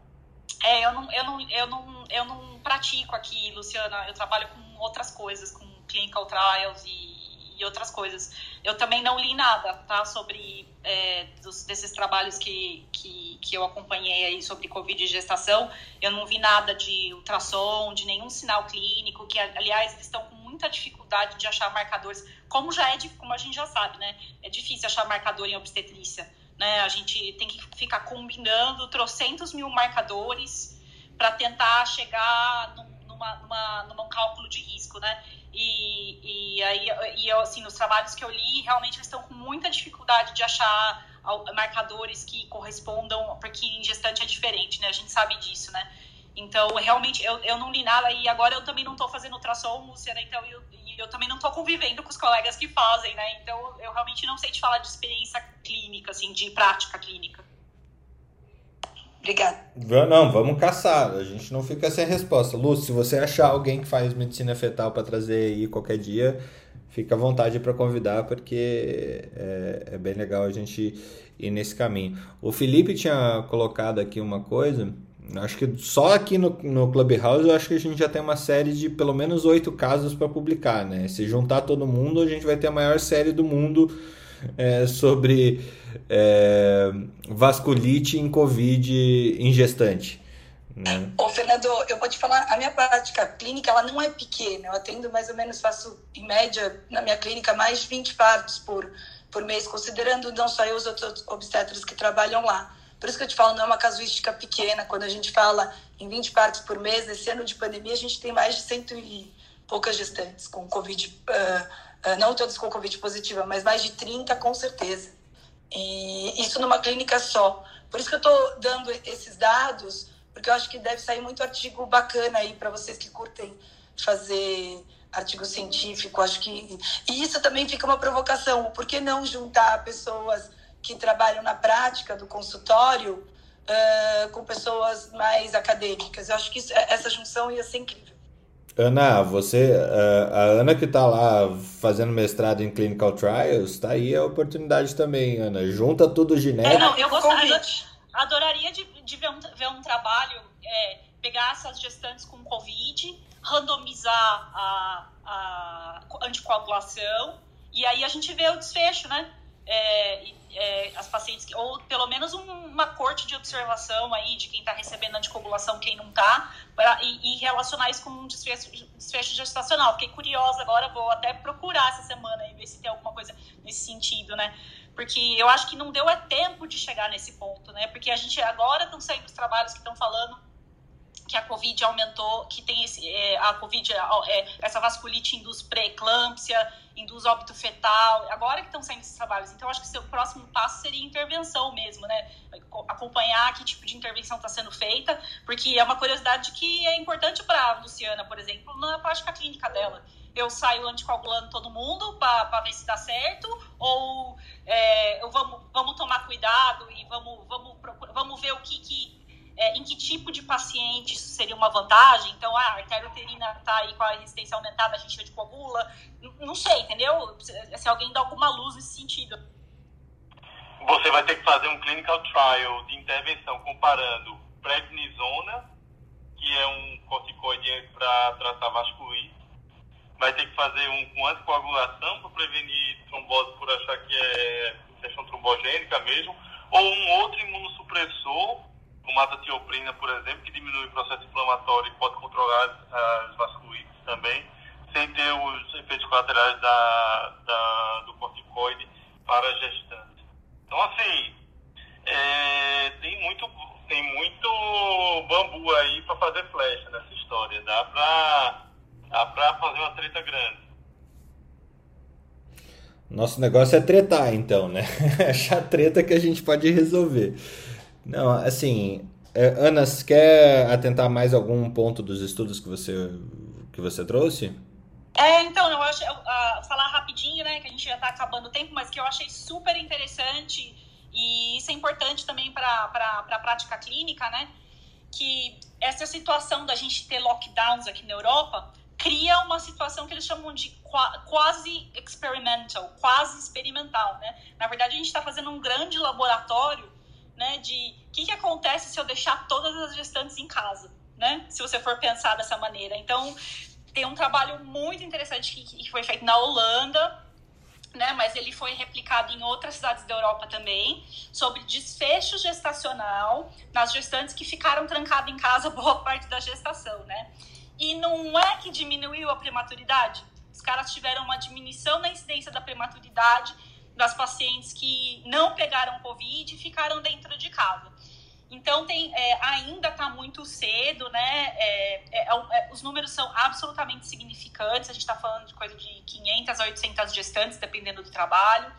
É, eu não, eu não, eu não, eu não pratico aqui, Luciana. Eu trabalho com outras coisas, com clinical trials e, e outras coisas. Eu também não li nada, tá, sobre é, dos, desses trabalhos que, que, que eu acompanhei aí sobre Covid e gestação. Eu não vi nada de ultrassom, de nenhum sinal clínico, que, aliás, eles estão com muita dificuldade de achar marcadores, como já é, como a gente já sabe, né? É difícil achar marcador em obstetrícia. Né? A gente tem que ficar combinando trocentos mil marcadores para tentar chegar num, numa, numa, num cálculo de risco, né? E, e aí, e eu, assim, nos trabalhos que eu li, realmente eles estão com muita dificuldade de achar marcadores que correspondam, porque em gestante é diferente, né? A gente sabe disso, né? Então, realmente, eu, eu não li nada e agora eu também não estou fazendo ultrassom, Luciana, então eu, eu também não estou convivendo com os colegas que fazem, né? Então, eu realmente não sei te falar de experiência clínica, assim, de prática clínica. Obrigada. Não, vamos caçar. A gente não fica sem resposta. Lúcio, se você achar alguém que faz medicina fetal para trazer aí qualquer dia, fica à vontade para convidar, porque é, é, bem legal a gente ir nesse caminho. O Felipe tinha colocado aqui uma coisa. Acho que só aqui no, no Clubhouse eu acho que a gente já tem uma série de pelo menos oito casos para publicar, né? Se juntar todo mundo, a gente vai ter a maior série do mundo é, sobre é, vasculite em Covid em gestante. Né? Ô, Fernando, eu vou te falar, a minha prática clínica ela não é pequena. Eu atendo mais ou menos, faço em média na minha clínica mais de 20 partos por, por mês, considerando não só eu, os outros obstetras que trabalham lá. Por isso que eu te falo, não é uma casuística pequena. Quando a gente fala em 20 partos por mês, nesse ano de pandemia, a gente tem mais de cento e poucas gestantes com Covid. Uh, ah, não todos com Covid positiva, mas mais de 30 com certeza. E isso numa clínica só. Por isso que eu estou dando esses dados, porque eu acho que deve sair muito artigo bacana aí para vocês que curtem fazer artigo científico. Acho que e isso também fica uma provocação. Por que não juntar pessoas que trabalham na prática do consultório uh, com pessoas mais acadêmicas? Eu acho que isso, essa junção ia ser incrível. Ana, você, a, Ana que está lá fazendo mestrado em clinical trials, tá aí a oportunidade também, Ana. Junta tudo genético. É, não, eu gostaria, adoraria de, de ver, um, ver um trabalho, é, pegar essas gestantes com Covid, randomizar a, a anticoagulação e aí a gente vê o desfecho, né? É, é, as pacientes, ou pelo menos um, uma corte de observação aí de quem está recebendo anticoagulação, quem não está, e, e, relacionar isso com um desfecho, desfecho gestacional. Fiquei curiosa agora, vou até procurar essa semana e ver se tem alguma coisa nesse sentido, né? Porque eu acho que não deu é tempo de chegar nesse ponto, né? Porque a gente agora estão saindo os trabalhos que estão falando que a Covid aumentou, que tem esse, é, a Covid, é, é essa vasculite induz pré-eclâmpsia, induz óbito fetal, agora que estão saindo esses trabalhos. Então, acho que o seu próximo passo seria intervenção mesmo, né? Acompanhar que tipo de intervenção está sendo feita, porque é uma curiosidade que é importante para a Luciana, por exemplo, na prática clínica dela. Eu saio anticoagulando todo mundo para ver se dá certo, ou é, vamos, vamos tomar cuidado e vamos, vamos, vamos ver o que, que é, em que tipo de paciente isso seria uma vantagem. Então, ah, a artéria uterina está aí com a resistência aumentada, a gente anticoagula. Não sei, entendeu? Se alguém dá alguma luz nesse sentido. Você vai ter que fazer um clinical trial de intervenção comparando prednisona, que é um corticoide para tratar vasculite, vai ter que fazer um com anticoagulação para prevenir trombose por achar que é infecção trombogênica mesmo, ou um outro imunossupressor como a azatioprina, por exemplo, que diminui o processo inflamatório e pode controlar as vasculites também, sem ter os efeitos colaterais da, da do corticoide para a gestante. Então, assim, é, tem, muito, tem muito bambu aí para fazer flecha nessa história. Dá para fazer uma treta grande. Nosso negócio é tretar, então, né? [laughs] Achar treta que a gente pode resolver. Não, assim, é, Ana, você quer atentar mais algum ponto dos estudos que você, que você trouxe? É, então, eu acho, uh, falar rapidinho, né, que a gente já está acabando o tempo, mas que eu achei super interessante e isso é importante também para a prática clínica, né, que essa situação da gente ter lockdowns aqui na Europa cria uma situação que eles chamam de quase experimental, quase experimental, né? Na verdade, a gente está fazendo um grande laboratório né, de o que, que acontece se eu deixar todas as gestantes em casa, né? Se você for pensar dessa maneira. Então, tem um trabalho muito interessante que, que foi feito na Holanda, né, mas ele foi replicado em outras cidades da Europa também, sobre desfecho gestacional nas gestantes que ficaram trancadas em casa boa [laughs] parte da gestação, né? E não é que diminuiu a prematuridade. Os caras tiveram uma diminuição na incidência da prematuridade das pacientes que não pegaram Covid e ficaram dentro de casa. Então tem é, ainda está muito cedo, né? É, é, é, os números são absolutamente significantes. A gente está falando de coisa de 500 a 800 gestantes, dependendo do trabalho.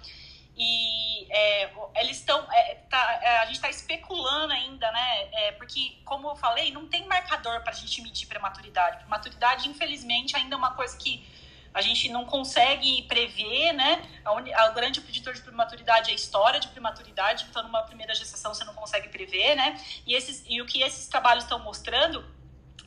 E é, eles estão. É, tá, a gente está especulando ainda, né? porque, como eu falei, não tem marcador para a gente medir prematuridade. Prematuridade, infelizmente, ainda é uma coisa que a gente não consegue prever, né? O grande preditor de prematuridade é a história de prematuridade, então numa primeira gestação você não consegue prever, né? E, esses, e o que esses trabalhos estão mostrando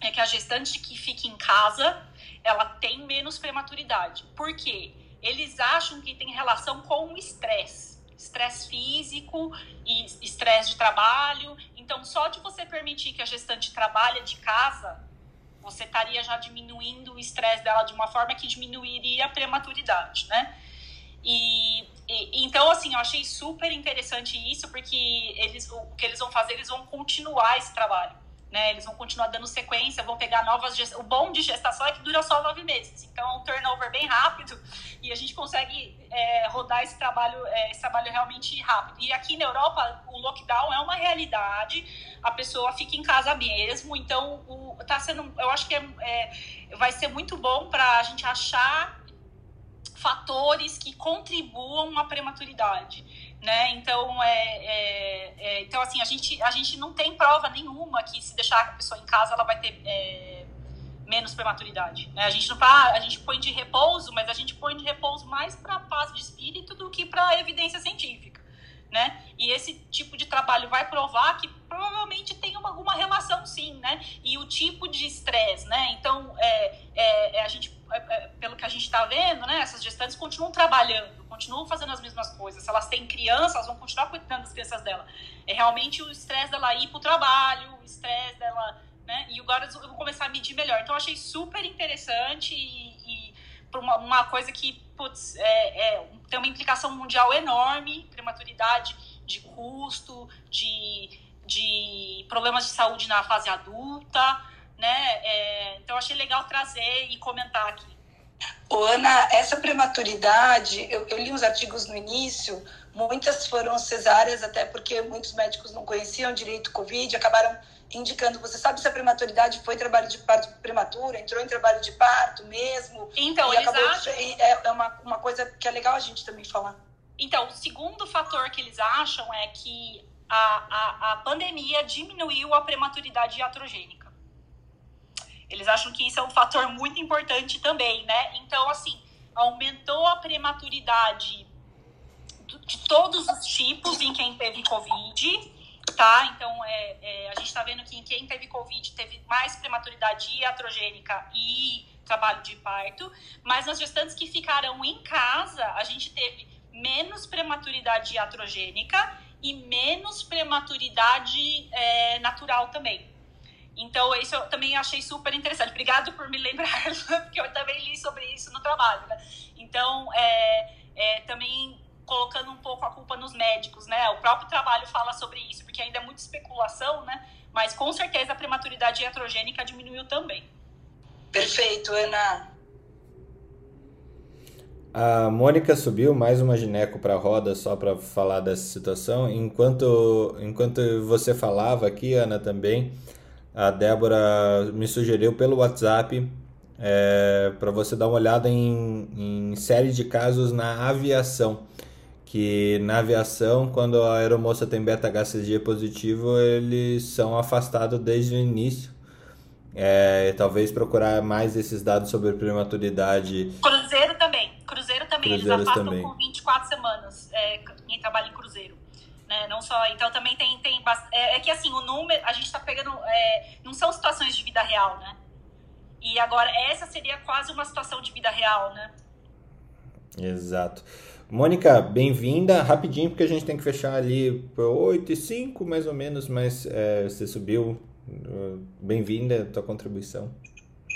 é que a gestante que fica em casa, ela tem menos prematuridade. Por quê? Eles acham que tem relação com o estresse. Estresse físico e estresse de trabalho. Então, só de você permitir que a gestante trabalhe de casa, você estaria já diminuindo o estresse dela de uma forma que diminuiria a prematuridade, né? E, e, então, assim, eu achei super interessante isso, porque eles, o que eles vão fazer, eles vão continuar esse trabalho né? Eles vão continuar dando sequência, vão pegar novas. O bom de gestação é que dura só nove meses. Então é um turnover bem rápido e a gente consegue é, rodar esse trabalho, é, esse trabalho realmente rápido. E aqui na Europa, o lockdown é uma realidade, a pessoa fica em casa mesmo. Então, o, tá sendo. Eu acho que é, é vai ser muito bom para a gente achar fatores que contribuam à prematuridade né? Então, é, é, é, então assim, a gente, a gente não tem prova nenhuma que se deixar a pessoa em casa, ela vai ter é, menos prematuridade, né? A gente não fala, a gente põe de repouso, mas a gente põe de repouso mais para paz de espírito do que para evidência científica, né? E esse tipo de trabalho vai provar que provavelmente tem uma, alguma relação, sim, né? E o tipo de estresse, né? Então, é, é, é a gente é, é, pelo que a gente está vendo, né, essas gestantes continuam trabalhando, continuam fazendo as mesmas coisas. Se elas têm crianças, elas vão continuar cuidando das crianças dela. É realmente o estresse dela ir para o trabalho, o estresse dela, né? E agora eu vou começar a medir melhor. Então, eu achei super interessante e, e uma, uma coisa que, putz, é, é, tem uma implicação mundial enorme, prematuridade de custo, de, de problemas de saúde na fase adulta, né? É, então, achei legal trazer e comentar aqui. Ô, Ana, essa prematuridade, eu, eu, li uns artigos no início, muitas foram cesáreas, até porque muitos médicos não conheciam direito o Covid, acabaram indicando, você sabe se a prematuridade foi trabalho de parto prematuro, entrou em trabalho de parto mesmo? Então, eles acabou, acham... É, é uma, uma coisa que é legal a gente também falar. Então, o segundo fator que eles acham é que a, a, a pandemia diminuiu a prematuridade iatrogênica. Eles acham que isso é um fator muito importante também, né? Então, assim, aumentou a prematuridade de todos os tipos em quem teve Covid, tá? Então, é, é a gente está vendo que em quem teve Covid teve mais prematuridade iatrogênica e trabalho de parto, mas nas gestantes que ficaram em casa, a gente teve menos prematuridade iatrogênica e menos prematuridade é, natural também. Então, isso eu também achei super interessante. Obrigado por me lembrar, [laughs] porque eu também li sobre isso no trabalho. Né? Então, é, é, também colocando um pouco a culpa nos médicos, né? O próprio trabalho fala sobre isso, porque ainda é muita especulação, né? Mas com certeza a prematuridade iatrogênica diminuiu também. Perfeito, Ana. A Mônica subiu mais uma gineco para a roda só para falar dessa situação. Enquanto, enquanto você falava aqui, Ana, também, a Débora me sugeriu pelo WhatsApp é, para você dar uma olhada em, em série de casos na aviação. Que na aviação, quando a aeromoça tem beta-HCG positivo, eles são afastados desde o início. É, talvez procurar mais esses dados sobre prematuridade. Cruzeiro também. Cruzeiro também. Cruzeiros eles afastam também. com 24 semanas é, quem trabalha em cruzeiro né? Não só. Então também tem. tem é, é que assim, o número. A gente está pegando. É, não são situações de vida real, né? E agora, essa seria quase uma situação de vida real, né? Exato. Mônica, bem-vinda. Rapidinho, porque a gente tem que fechar ali por 8 e 5, mais ou menos, mas é, você subiu. Bem-vinda, tua contribuição.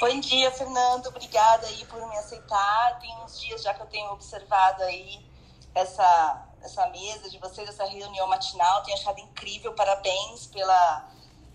Bom dia, Fernando. Obrigada aí por me aceitar. Tem uns dias já que eu tenho observado aí essa essa mesa de vocês, essa reunião matinal. Tenho achado incrível. Parabéns pela,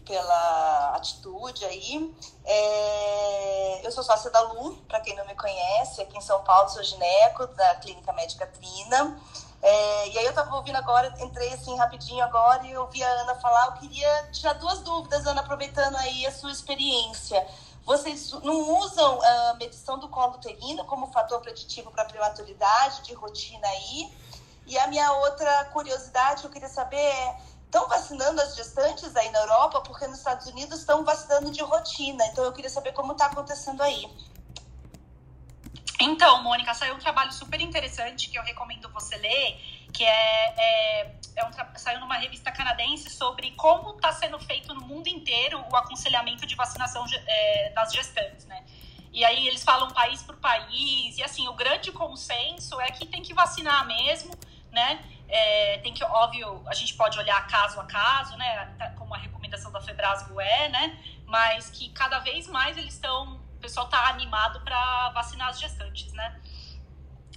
pela atitude aí. É, eu sou sócia da Lu, para quem não me conhece, aqui em São Paulo, sou gineco da Clínica Médica Trina. É, e aí eu tava ouvindo agora, entrei assim rapidinho agora e eu vi a Ana falar. Eu queria tirar duas dúvidas, Ana, aproveitando aí a sua experiência. Vocês não usam a medição do colo uterino como fator preditivo para prematuridade, de rotina aí? E a minha outra curiosidade que eu queria saber é: estão vacinando as gestantes aí na Europa? Porque nos Estados Unidos estão vacinando de rotina. Então eu queria saber como está acontecendo aí. Então, Mônica, saiu um trabalho super interessante que eu recomendo você ler, que é, é, é um, saiu numa revista canadense sobre como está sendo feito no mundo inteiro o aconselhamento de vacinação é, das gestantes, né? E aí eles falam país por país, e assim, o grande consenso é que tem que vacinar mesmo, né? É, tem que, óbvio, a gente pode olhar caso a caso, né? Como a recomendação da Febrasgo é, né? Mas que cada vez mais eles estão o pessoal está animado para vacinar as gestantes, né?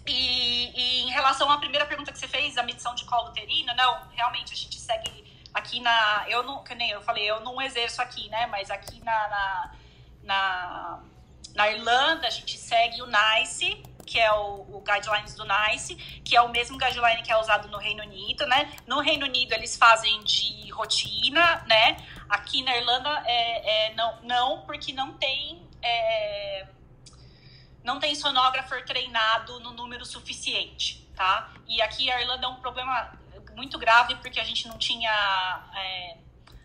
E, e, em relação à primeira pergunta que você fez, a medição de colo uterino, não, realmente a gente segue aqui na. Eu não, que nem eu falei, eu não exerço aqui, né? Mas aqui na, na, na, na Irlanda a gente segue o NICE, que é o, o, Guidelines do NICE, que é o mesmo guideline que é usado no Reino Unido, né? No Reino Unido eles fazem de rotina, né? Aqui na Irlanda é, é não, não, porque não tem é, não tem sonógrafo treinado no número suficiente, tá? E aqui a Irlanda é um problema muito grave porque a gente não tinha é,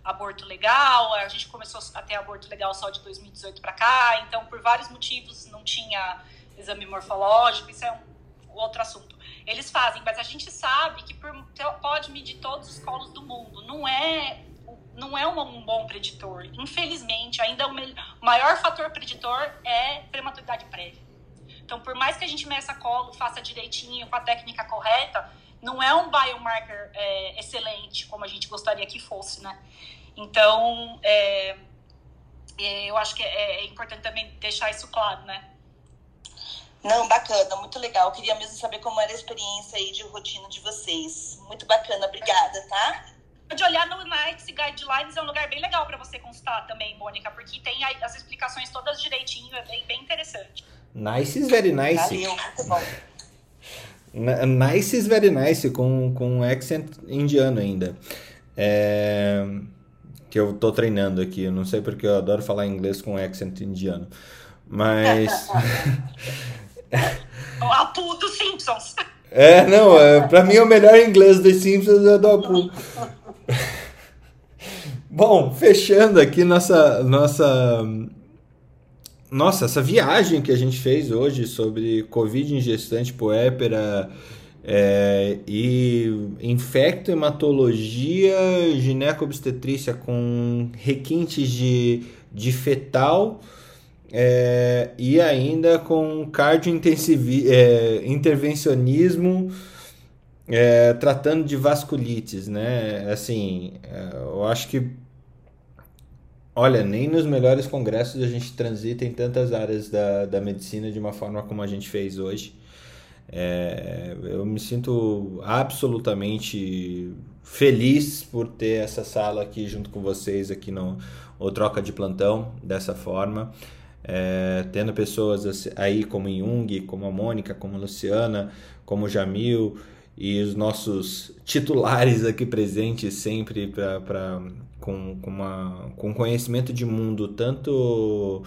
aborto legal, a gente começou a ter aborto legal só de 2018 para cá, então por vários motivos não tinha exame morfológico, isso é um outro assunto. Eles fazem, mas a gente sabe que por, pode medir todos os colos do mundo, não é não é um, bom preditor. Infelizmente, ainda o maior fator preditor é prematuridade prévia. Então, por mais que a gente meça colo, faça direitinho, com a técnica correta, não é um biomarker é, excelente, como a gente gostaria que fosse, né? Então, é, é, eu acho que é, é importante também deixar isso claro, né? Não, bacana, muito legal. Eu queria mesmo saber como era a experiência aí de rotina de vocês. Muito bacana, obrigada, tá? de olhar no Nights Guidelines é um lugar bem legal para você consultar também, Mônica, porque tem as explicações todas direitinho, é bem, bem interessante. Nice is very nice. Valeu, muito bom. Nice is very nice, com, com accent indiano ainda. É, que eu tô treinando aqui, eu não sei porque eu adoro falar inglês com accent indiano. Mas. [laughs] o Apu dos Simpsons. [laughs] É, não, é, pra mim o melhor inglês dos Simpsons é do Apu. Bom, fechando aqui nossa nossa nossa essa viagem que a gente fez hoje sobre Covid em gestante puépera é, e infectohematologia gineco-obstetrícia com requintes de, de fetal é, e ainda com cardiointensivismo é, é, tratando de vasculites, né? Assim, é, eu acho que, olha, nem nos melhores congressos a gente transita em tantas áreas da, da medicina de uma forma como a gente fez hoje. É, eu me sinto absolutamente feliz por ter essa sala aqui junto com vocês aqui no o Troca de Plantão dessa forma. É, tendo pessoas aí como Jung, como a Mônica, como a Luciana, como o Jamil, e os nossos titulares aqui presentes sempre pra, com, com, uma, com conhecimento de mundo tanto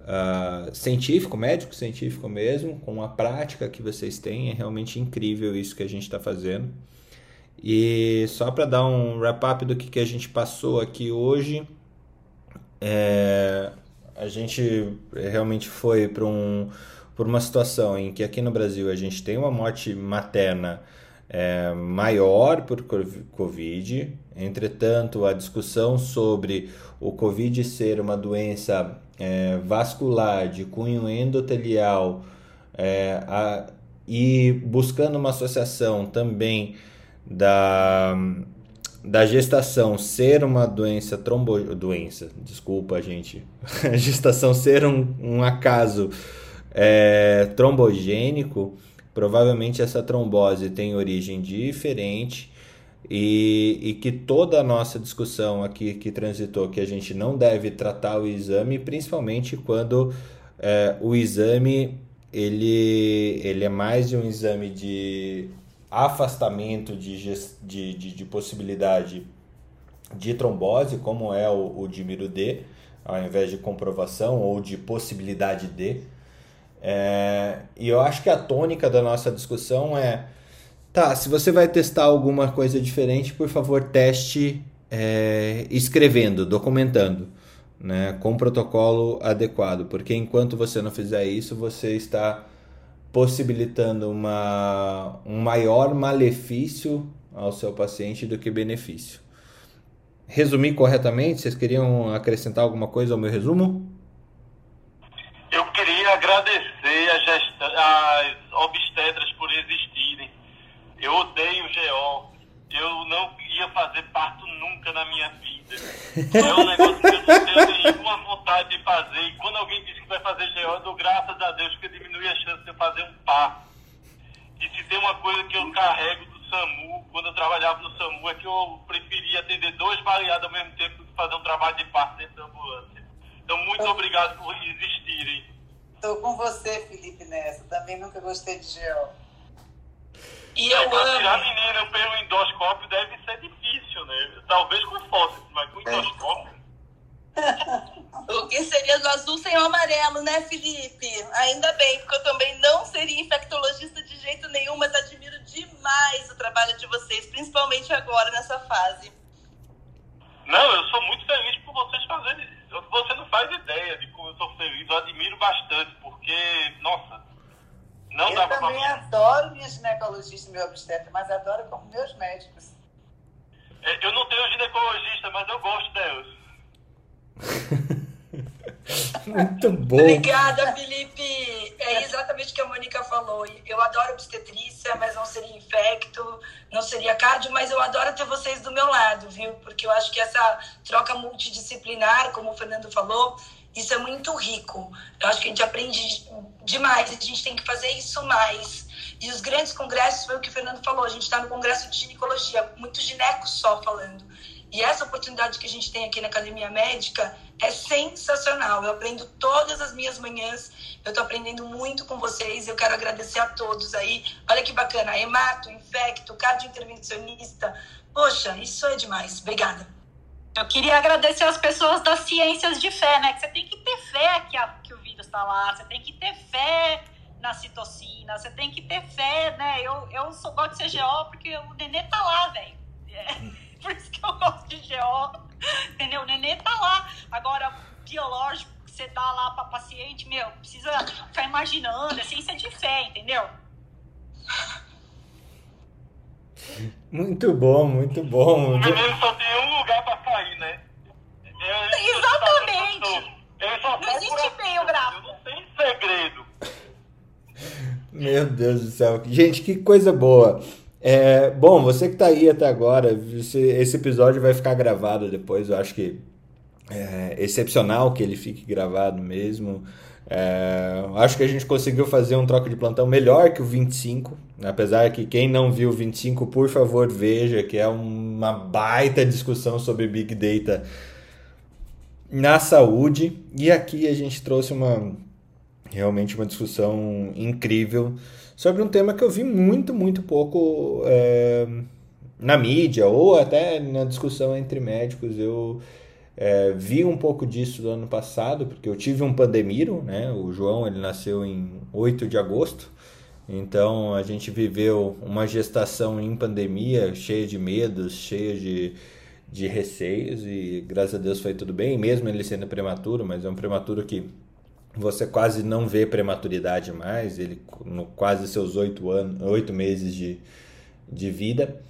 uh, científico, médico científico mesmo, com a prática que vocês têm, é realmente incrível isso que a gente está fazendo. E só para dar um wrap-up do que, que a gente passou aqui hoje, é, a gente realmente foi para um, por uma situação em que aqui no Brasil a gente tem uma morte materna é, maior por Covid. Entretanto, a discussão sobre o Covid ser uma doença é, vascular de cunho endotelial é, a, e buscando uma associação também da, da gestação ser uma doença trombo doença desculpa gente [laughs] a gestação ser um, um acaso é, trombogênico provavelmente essa trombose tem origem diferente e, e, que toda a nossa discussão aqui que transitou que a gente não deve tratar o exame, principalmente quando é, o exame ele, ele é mais de um exame de afastamento de, de, de, de possibilidade de trombose, como é o, o dímero D, ao invés de comprovação ou de possibilidade de. É, e eu acho que a tônica da nossa discussão é: tá, se você vai testar alguma coisa diferente, por favor, teste é, escrevendo, documentando, né, com protocolo adequado, porque enquanto você não fizer isso, você está possibilitando uma, um maior malefício ao seu paciente do que benefício. Resumi corretamente? Vocês queriam acrescentar alguma coisa ao meu resumo? Eu queria agradecer a gesta, as obstetras por existirem. Eu odeio GO. Eu não ia fazer parto nunca na minha vida. É um negócio que eu não tenho nenhuma vontade de fazer. E quando alguém diz que vai fazer GO, eu dou graças a Deus que diminui a chance de eu fazer um parto. E se tem uma coisa que eu carrego do SAMU, quando eu trabalhava no SAMU, é que eu preferia atender dois baleados ao mesmo tempo do que fazer um trabalho de parto dentro da ambulância. Então, muito obrigado por existirem. Estou com você, Felipe, nessa. Também nunca gostei de GO. E eu Pra tirar a amo. menina pelo endoscópio deve ser difícil, né? Talvez com fósseis, mas com endoscópio. [laughs] O que seria do azul sem o amarelo, né, Felipe? Ainda bem, porque eu também não seria infectologista de jeito nenhum, mas admiro demais o trabalho de vocês, principalmente agora nessa fase. Não, eu sou muito feliz por vocês fazerem isso. Você não faz ideia de como eu sou feliz. Eu admiro bastante, porque, nossa, não eu dava pra também mim. adoro minha ginecologista e meu obstetra, mas adoro como meus médicos. É, Eu não tenho ginecologista, mas eu gosto delas. [laughs] Muito bom. Obrigada, Felipe. É exatamente o que a Mônica falou. Eu adoro obstetrícia, mas não seria infecto, não seria cardio, mas eu adoro ter vocês do meu lado, viu? Porque eu acho que essa troca multidisciplinar, como o Fernando falou, isso é muito rico. Eu acho que a gente aprende demais, a gente tem que fazer isso mais. E os grandes congressos, foi o que o Fernando falou, a gente está no congresso de ginecologia, muito gineco só falando. E essa oportunidade que a gente tem aqui na Academia Médica é sensacional. Eu aprendo todas as minhas manhãs, eu estou aprendendo muito com vocês. Eu quero agradecer a todos aí. Olha que bacana, hemato, infecto, cardiointervencionista. Poxa, isso é demais. Obrigada. Eu queria agradecer as pessoas das ciências de fé, né? Que você tem que ter fé que, a- que o vírus está lá, você tem que ter fé na citocina, você tem que ter fé, né? Eu, eu sou, gosto de ser GO porque o nenê tá lá, velho. É, por isso que eu gosto de GO, entendeu? O nenê tá lá. Agora, biológico, que você dá lá pra paciente, meu, precisa ficar imaginando, é ciência de fé, entendeu? Muito bom, muito bom. O menino só tem um lugar pra sair, né? Eu- Exatamente. Ele só Não tem existe meio gráfico. Não tem segredo. Meu Deus do céu. Gente, que coisa boa. É, bom, você que tá aí até agora, esse, esse episódio vai ficar gravado depois. Eu acho que é excepcional que ele fique gravado mesmo. É, acho que a gente conseguiu fazer um troca de plantão melhor que o 25. Apesar que quem não viu o 25, por favor, veja que é uma baita discussão sobre Big Data na saúde. E aqui a gente trouxe uma realmente uma discussão incrível sobre um tema que eu vi muito, muito pouco é, na mídia ou até na discussão entre médicos. Eu é, vi um pouco disso do ano passado, porque eu tive um pandemiro, né? O João ele nasceu em 8 de agosto, então a gente viveu uma gestação em pandemia, cheia de medos, cheia de, de receios, e graças a Deus foi tudo bem, mesmo ele sendo prematuro, mas é um prematuro que você quase não vê prematuridade mais, ele no quase seus oito anos, oito meses de, de vida.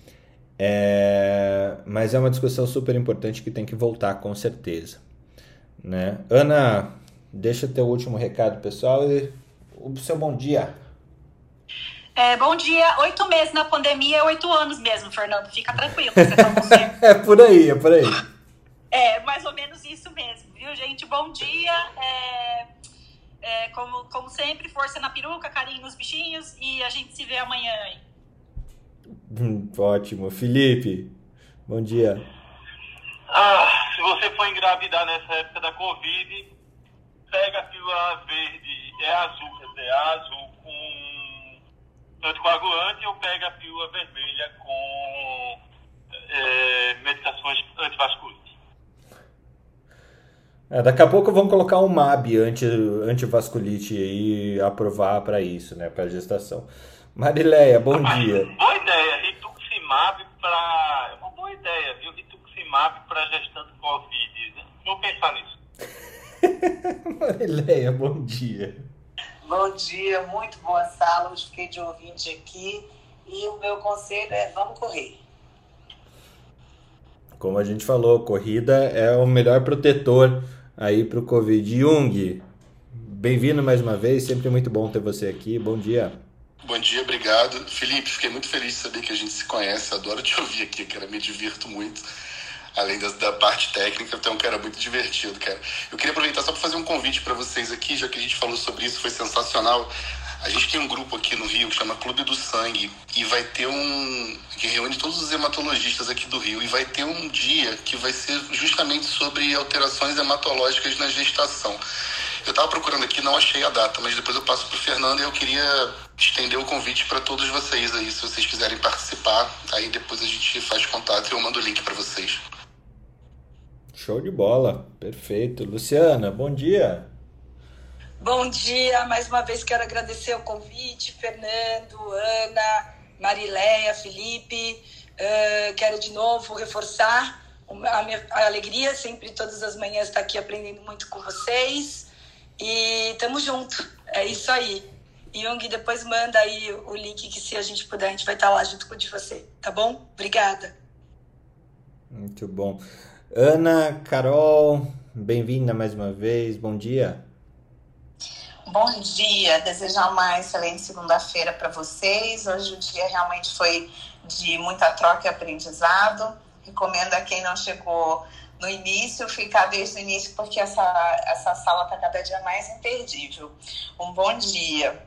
É, mas é uma discussão super importante que tem que voltar com certeza. Né? Ana, deixa teu último recado, pessoal, e o seu bom dia. É, bom dia. Oito meses na pandemia é oito anos mesmo, Fernando. Fica tranquilo, você tá você. [laughs] É por aí, é por aí. É, mais ou menos isso mesmo, viu, gente? Bom dia. É, é, como, como sempre, força na peruca, carinho nos bichinhos e a gente se vê amanhã aí. Hum, Ótimo. Felipe, bom dia. Ah, se você for engravidar nessa época da Covid, pega a pílula verde, é azul, quer dizer, é azul com anticoagulante ou pega a pílula vermelha com é, medicações antivasculite. É, daqui a pouco vamos colocar um MAB anti, antivasculite e aprovar para isso, né, para gestação. Marileia, bom Mas, dia. Boa ideia, rituximab para. É uma boa ideia, viu? Rituximab para gestante Covid. Vou pensar nisso. [laughs] Marileia, bom dia. Bom dia, muito boa sala. Hoje fiquei de ouvinte aqui. E o meu conselho é: vamos correr. Como a gente falou, corrida é o melhor protetor aí para o Covid. Jung, bem-vindo mais uma vez, sempre muito bom ter você aqui. Bom dia. Bom dia, obrigado. Felipe, fiquei muito feliz de saber que a gente se conhece. Adoro te [laughs] ouvir aqui, cara. Me divirto muito. Além da, da parte técnica, é um cara muito divertido, cara. Eu queria aproveitar só para fazer um convite para vocês aqui, já que a gente falou sobre isso, foi sensacional. A gente tem um grupo aqui no Rio que chama Clube do Sangue e vai ter um que reúne todos os hematologistas aqui do Rio e vai ter um dia que vai ser justamente sobre alterações hematológicas na gestação. Eu estava procurando aqui, não achei a data, mas depois eu passo para o Fernando e eu queria estender o convite para todos vocês aí, se vocês quiserem participar. Aí depois a gente faz contato e eu mando o link para vocês. Show de bola, perfeito. Luciana, bom dia. Bom dia, mais uma vez quero agradecer o convite, Fernando, Ana, Marileia, Felipe. Uh, quero de novo reforçar a minha a alegria, sempre todas as manhãs estar aqui aprendendo muito com vocês. E tamo junto, é isso aí. Jung, depois manda aí o link que se a gente puder, a gente vai estar lá junto com o de você, tá bom? Obrigada. Muito bom. Ana, Carol, bem-vinda mais uma vez, bom dia. Bom dia, desejar uma excelente segunda-feira para vocês. Hoje o dia realmente foi de muita troca e aprendizado. Recomendo a quem não chegou no início ficar desde o início, porque essa, essa sala está cada dia mais imperdível. Um bom dia.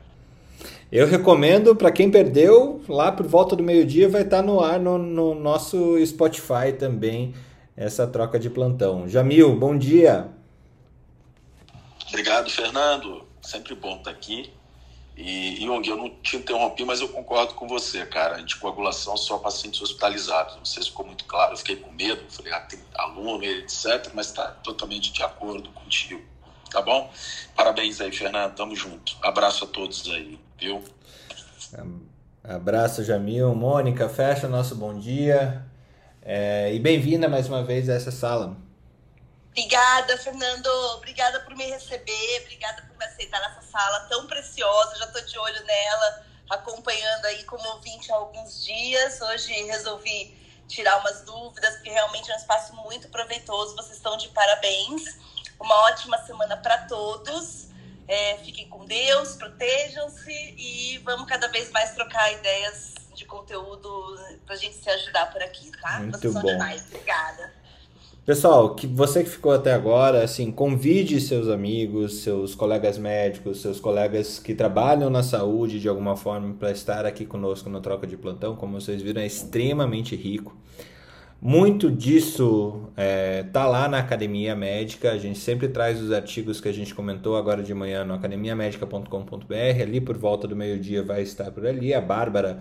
Eu recomendo para quem perdeu, lá por volta do meio-dia vai estar tá no ar no, no nosso Spotify também, essa troca de plantão. Jamil, bom dia. Obrigado, Fernando sempre bom estar aqui. E, Jung, eu não te interrompi, mas eu concordo com você, cara. Anticoagulação só pacientes hospitalizados. Não sei se ficou muito claro, eu fiquei com medo. Falei, ah, tem aluno, etc. Mas está totalmente de acordo contigo. Tá bom? Parabéns aí, Fernando. Tamo junto. Abraço a todos aí, viu? Abraço, Jamil. Mônica, fecha nosso bom dia. É, e bem-vinda mais uma vez a essa sala. Obrigada, Fernando. Obrigada por me receber. Obrigada por me aceitar nessa sala tão preciosa. Já estou de olho nela, acompanhando aí como ouvinte há alguns dias. Hoje resolvi tirar umas dúvidas, porque realmente é um espaço muito proveitoso. Vocês estão de parabéns. Uma ótima semana para todos. É, fiquem com Deus, protejam-se e vamos cada vez mais trocar ideias de conteúdo para a gente se ajudar por aqui, tá? Muito Vocês são bom. demais. Obrigada. Pessoal, que você que ficou até agora, assim, convide seus amigos, seus colegas médicos, seus colegas que trabalham na saúde de alguma forma para estar aqui conosco no troca de plantão. Como vocês viram, é extremamente rico. Muito disso é, tá lá na Academia Médica. A gente sempre traz os artigos que a gente comentou agora de manhã no academiamedica.com.br. Ali por volta do meio-dia vai estar por ali. A Bárbara,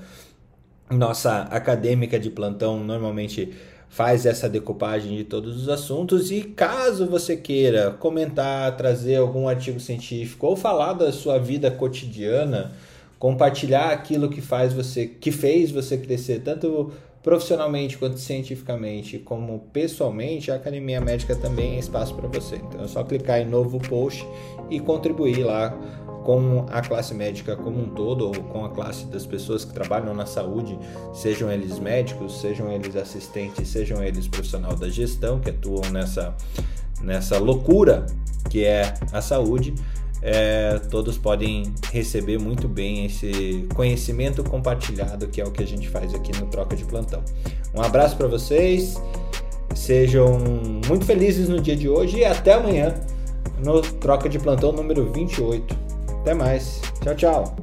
nossa acadêmica de plantão, normalmente faz essa decupagem de todos os assuntos e caso você queira comentar, trazer algum artigo científico ou falar da sua vida cotidiana, compartilhar aquilo que faz você, que fez você crescer tanto profissionalmente quanto cientificamente, como pessoalmente, a Academia Médica também é espaço para você. Então é só clicar em novo post e contribuir lá com a classe médica como um todo, ou com a classe das pessoas que trabalham na saúde, sejam eles médicos, sejam eles assistentes, sejam eles profissional da gestão que atuam nessa, nessa loucura que é a saúde. É, todos podem receber muito bem esse conhecimento compartilhado, que é o que a gente faz aqui no Troca de Plantão. Um abraço para vocês, sejam muito felizes no dia de hoje e até amanhã no Troca de Plantão número 28. Até mais. Tchau, tchau.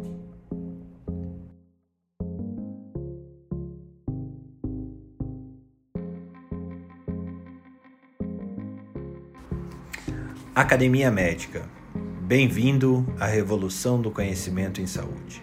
Academia Médica. Bem-vindo à revolução do conhecimento em saúde.